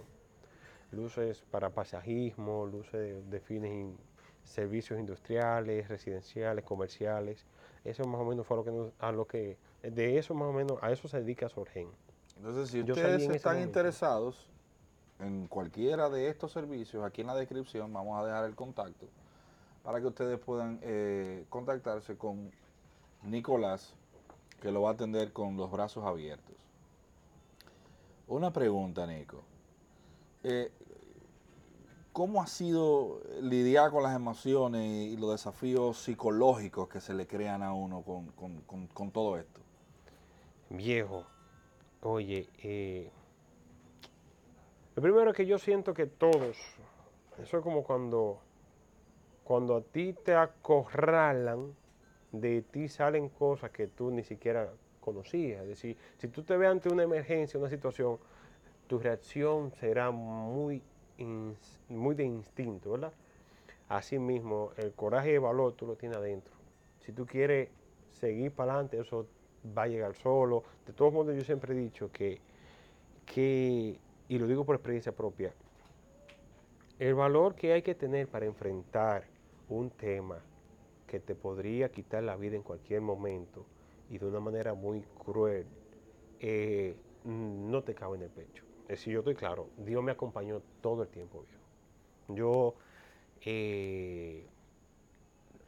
luces para pasajismo, luces de, fines, servicios industriales, residenciales, comerciales. Eso más o menos fue lo que a lo que de eso más o menos, a eso se dedica Sorgen. Entonces, si ustedes están interesados en cualquiera de estos servicios, aquí en la descripción vamos a dejar el contacto para que ustedes puedan eh, contactarse con Nicolás, que lo va a atender con los brazos abiertos. Una pregunta, Nico. Eh, ¿Cómo ha sido lidiar con las emociones y los desafíos psicológicos que se le crean a uno con todo esto? Viejo, oye, eh, lo primero que yo siento que todos, eso es como cuando, cuando a ti te acorralan, de ti salen cosas que tú ni siquiera conocías. Es decir, si tú te ves ante una emergencia, una situación, tu reacción será muy, muy de instinto, ¿verdad? Asimismo, el coraje y el valor tú lo tienes adentro. Si tú quieres seguir para adelante, eso va a llegar solo. De todos modos, yo siempre he dicho que, que y lo digo por experiencia propia, el valor que hay que tener para enfrentar un tema que te podría quitar la vida en cualquier momento y de una manera muy cruel, eh, no te cabe en el pecho. Es decir, yo estoy claro, Dios me acompañó todo el tiempo, viejo. Yo, eh,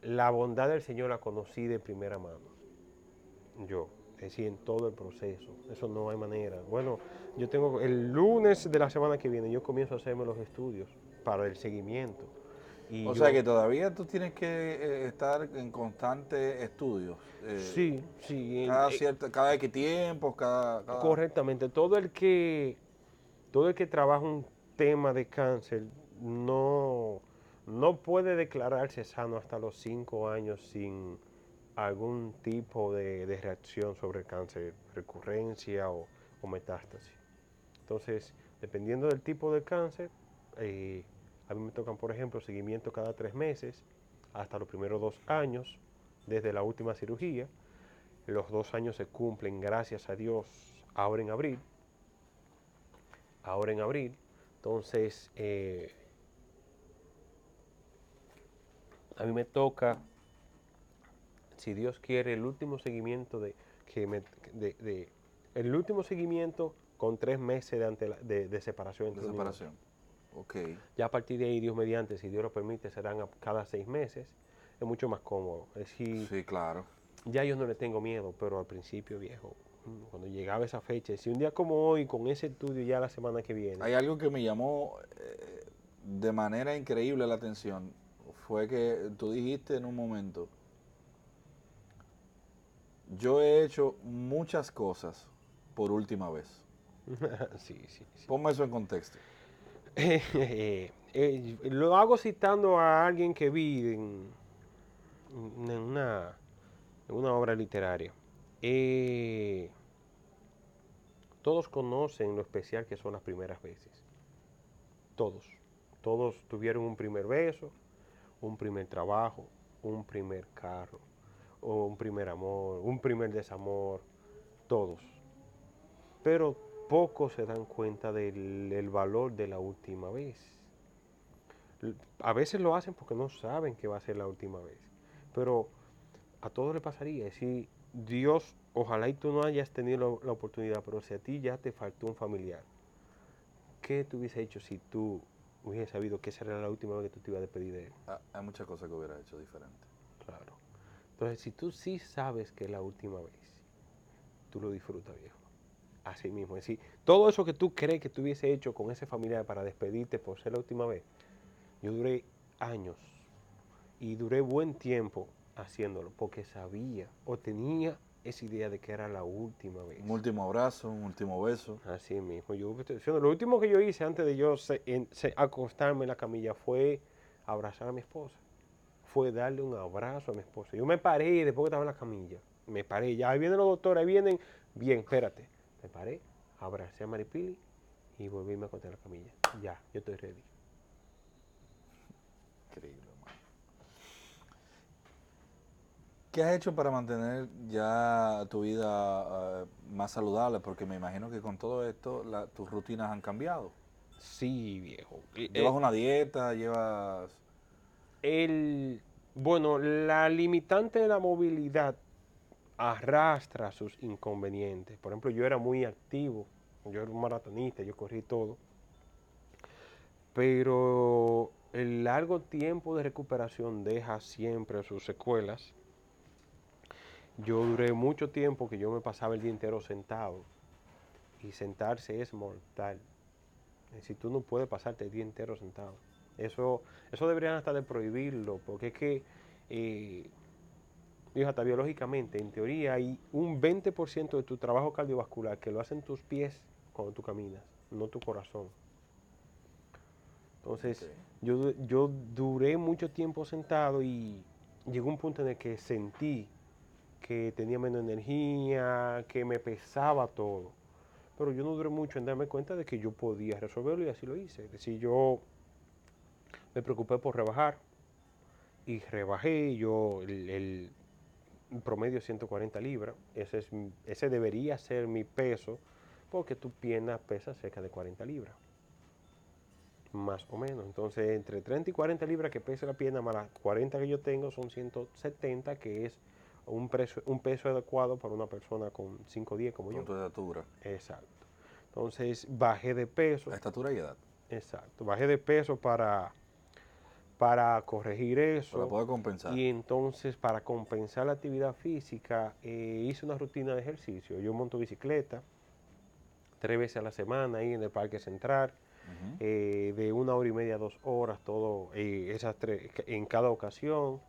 la bondad del Señor la conocí de primera mano. Yo, es decir, en todo el proceso. Eso no hay manera. Bueno, yo tengo, el lunes de la semana que viene, yo comienzo a hacerme los estudios para el seguimiento. o sea que todavía tú tienes que eh, estar en constante estudio. Eh, sí, sí. Cada, cierto, cada X tiempo, cada, Correctamente. Todo el que todo el que trabaja un tema de cáncer no, no puede declararse sano hasta los cinco años sin algún tipo de, reacción sobre el cáncer, recurrencia o, metástasis. Entonces, dependiendo del tipo de cáncer, eh, a mí me tocan, por ejemplo, seguimiento cada tres meses hasta los primeros dos años desde la última cirugía. Los dos años se cumplen, gracias a Dios, ahora en abril ahora en abril. Entonces, eh, a mí me toca, si Dios quiere, el último seguimiento de, que me, de, el último seguimiento con tres meses de, de, separación. de separación. Ok. Ya a partir de ahí, Dios mediante, si Dios lo permite, serán cada seis meses. Es mucho más cómodo. Es sí, claro. Ya yo no le tengo miedo, pero al principio, viejo, cuando llegaba esa fecha, si un día como hoy, con ese estudio ya la semana que viene. Hay algo que me llamó eh, de manera increíble la atención, fue que tú dijiste en un momento, yo he hecho muchas cosas por última vez. sí, sí, sí. Ponme eso en contexto. Eh, eh, lo hago citando a alguien que vi en, una, en una obra literaria. Eh, todos conocen lo especial que son las primeras veces. Todos. Todos tuvieron un primer beso, un primer trabajo, un primer carro, o un primer amor, un primer desamor. Todos. Pero pocos se dan cuenta del, valor de la última vez. A veces lo hacen porque no saben que va a ser la última vez. Pero a todos le pasaría. Si Dios, ojalá y tú no hayas tenido la, oportunidad, pero si a ti ya te faltó un familiar, ¿qué tú hubiese hecho si tú hubieses sabido que esa era la última vez que tú te ibas a despedir de él? Hay muchas cosas que hubiera hecho diferente. Claro. Entonces, si tú sí sabes que es la última vez, tú lo disfrutas, viejo. Así mismo. Es decir, todo eso que tú crees que tú hubiese hecho con ese familiar para despedirte por ser la última vez, yo duré años y duré buen tiempo haciéndolo, porque sabía o tenía esa idea de que era la última vez. Un último abrazo, un último beso. Así mismo. Yo, lo último que yo hice antes de yo acostarme en la camilla fue abrazar a mi esposa. Fue darle un abrazo a mi esposa. Yo me paré después que estaba en la camilla. Me paré. Ya ahí vienen los doctores, ahí vienen. Bien, espérate. Me paré, abracé a Maripili y volví a acostar en la camilla. Ya, yo estoy ready. Increíble. ¿Qué has hecho para mantener ya tu vida eh, más saludable? Porque me imagino que con todo esto tus rutinas han cambiado. Sí, viejo. ¿Llevas eh, una dieta? ¿Llevas...? El, bueno, la limitante de la movilidad arrastra sus inconvenientes. Por ejemplo, yo era muy activo. Yo era un maratonista, yo corrí todo. Pero el largo tiempo de recuperación deja siempre sus secuelas yo duré mucho tiempo que yo me pasaba el día entero sentado. Y sentarse es mortal. Si tú no puedes pasarte el día entero sentado. Eso, eso deberían hasta de prohibirlo, porque es que, eh, hasta biológicamente, en teoría hay un 20% de tu trabajo cardiovascular que lo hacen tus pies cuando tú caminas, no tu corazón. Entonces, yo, yo duré mucho tiempo sentado y llegó un punto en el que sentí que tenía menos energía, que me pesaba todo. Pero yo no duré mucho en darme cuenta de que yo podía resolverlo y así lo hice. Es decir, yo me preocupé por rebajar y rebajé yo el, promedio 140 libras. Ese, es, ese debería ser mi peso porque tu pierna pesa cerca de 40 libras. Más o menos. Entonces, entre 30 y 40 libras que pesa la pierna, más las 40 que yo tengo, son 170, que es un, peso, un peso adecuado para una persona con 5'10 como yo. Con tu estatura. Exacto. Entonces, bajé de peso. La estatura y edad. Exacto. Bajé de peso para, para corregir eso. Para poder compensar. Y entonces, para compensar la actividad física, eh, hice una rutina de ejercicio. Yo monto bicicleta tres veces a la semana ahí en el Parque Central, eh, de una hora y media a dos horas, todo, eh, esas tres, en cada ocasión.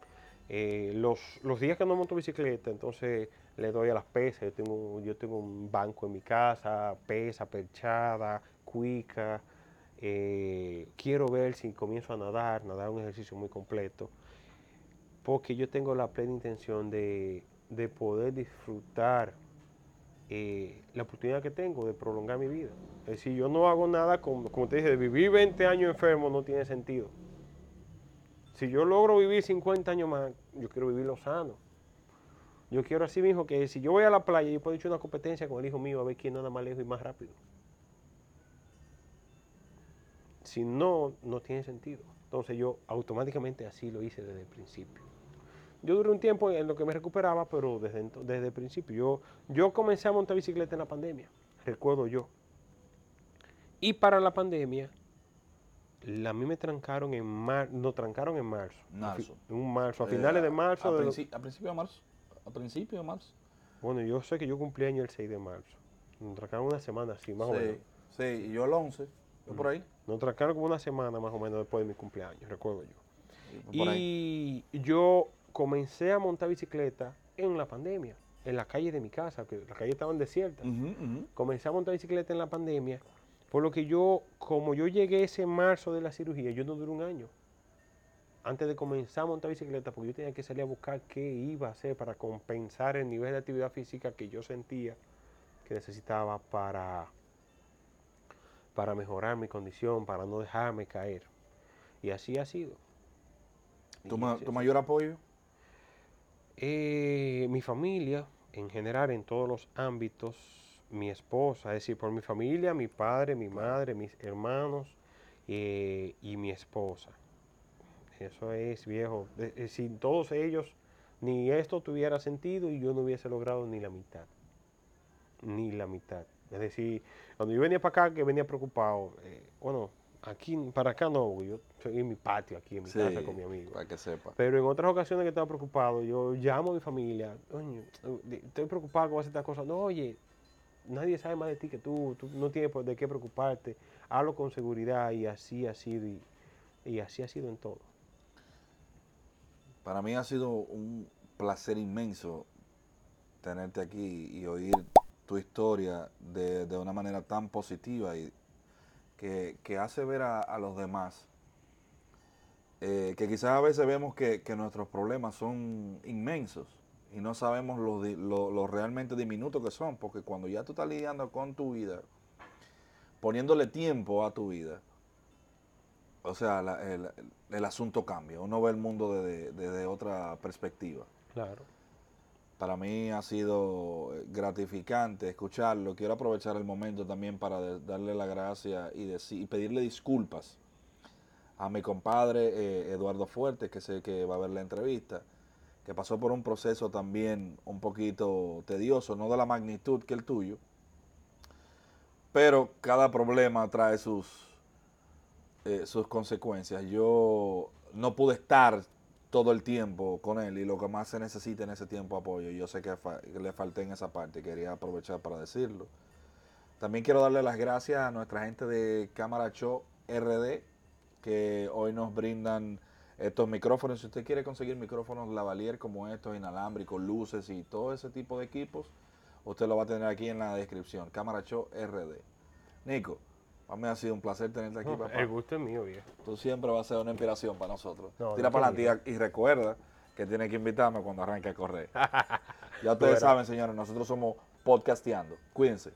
Los, los días que no monto bicicleta, entonces le doy a las pesas. Yo tengo, yo tengo un banco en mi casa, pesa, perchada, cuica. Eh, quiero ver si comienzo a nadar, nadar un ejercicio muy completo, porque yo tengo la plena intención de, de poder disfrutar eh, la oportunidad que tengo de prolongar mi vida. Es decir, yo no hago nada, como, como te dije, de vivir 20 años enfermo no tiene sentido. Si yo logro vivir 50 años más, yo quiero vivirlo sano. Yo quiero así mismo que si yo voy a la playa, yo puedo echar una competencia con el hijo mío a ver quién nada más lejos y más rápido. Si no, no tiene sentido. Entonces yo automáticamente así lo hice desde el principio. Yo duré un tiempo en lo que me recuperaba, pero desde, desde el principio. Yo, yo comencé a montar bicicleta en la pandemia, recuerdo yo. Y para la pandemia, a mí me trancaron en marzo, no trancaron en marzo. Marzo. Un marzo, a Eh, finales de marzo. A, de lo- princi- a principio de marzo. A principio de marzo. bueno, yo sé que yo cumplí año el 6 de marzo. Nos trancaron una semana así, más o menos. Sí, sí, y yo el 11. Yo por ahí. Nos trancaron como una semana más o menos después de mi cumpleaños, recuerdo yo. y ahí. Yo comencé a montar bicicleta en la pandemia, en la calle de mi casa, que las calles estaban desiertas. Comencé a montar bicicleta en la pandemia, por lo que yo, como yo llegué ese marzo de la cirugía, yo no duré un año. Antes de comenzar a montar bicicleta, porque yo tenía que salir a buscar qué iba a hacer para compensar el nivel de actividad física que yo sentía que necesitaba para, para mejorar mi condición, para no dejarme caer. Y así ha sido. ¿Tu, ma- mayor apoyo? eh, mi familia, en general, en todos los ámbitos, mi esposa, es decir, por mi familia, mi padre, mi madre, mis hermanos eh, y mi esposa. Eso es viejo. eh, sin todos ellos, ni esto tuviera sentido y yo no hubiese logrado ni la mitad. Ni la mitad. Es decir, cuando yo venía para acá, que venía preocupado, eh, bueno, aquí, para acá no, yo estoy en mi patio, aquí en mi casa con mi amigo. Para que sepa. Pero en otras ocasiones que estaba preocupado, yo llamo a mi familia, "Coño, eh, estoy preocupado con esta cosa. No, oye, nadie sabe más de ti que tú, tú no tienes de qué preocuparte. Hablo con seguridad y así ha sido y, y así ha sido en todo. Para mí ha sido un placer inmenso tenerte aquí y oír tu historia de, de una manera tan positiva y que, que hace ver a, a los demás eh, que quizás a veces vemos que, que nuestros problemas son inmensos y no sabemos lo, lo- lo realmente diminutos que son, porque cuando ya tú estás lidiando con tu vida, poniéndole tiempo a tu vida, o sea, la- el, el asunto cambia, uno ve el mundo desde, desde otra perspectiva. Claro. Para mí ha sido eh, gratificante escucharlo. Quiero aprovechar el momento también para darle la gracia y, y pedirle disculpas a mi compadre eh, Eduardo Fuerte, que sé que va a ver la entrevista, que pasó por un proceso también un poquito tedioso, no de la magnitud que el tuyo, pero cada problema trae sus, eh, sus consecuencias. Yo no pude estar todo el tiempo con él y lo que más se necesita en ese tiempo apoyo. Yo sé que, le falté en esa parte, quería aprovechar para decirlo. También quiero darle las gracias a nuestra gente de Cámara Show RD que hoy nos brindan estos micrófonos. Si usted quiere conseguir micrófonos lavalier como estos, inalámbricos, luces y todo ese tipo de equipos, usted lo va a tener aquí en la descripción. Cámara Show RD. Nico, a mí ha sido un placer tenerte aquí, papá. El gusto es mío, viejo. Tú siempre vas a ser una inspiración para nosotros. No, Tira no para te adelante y, recuerda que tiene que invitarme cuando arranque a correr. ya ustedes Bueno. saben, señores, nosotros somos podcasteando. Cuídense.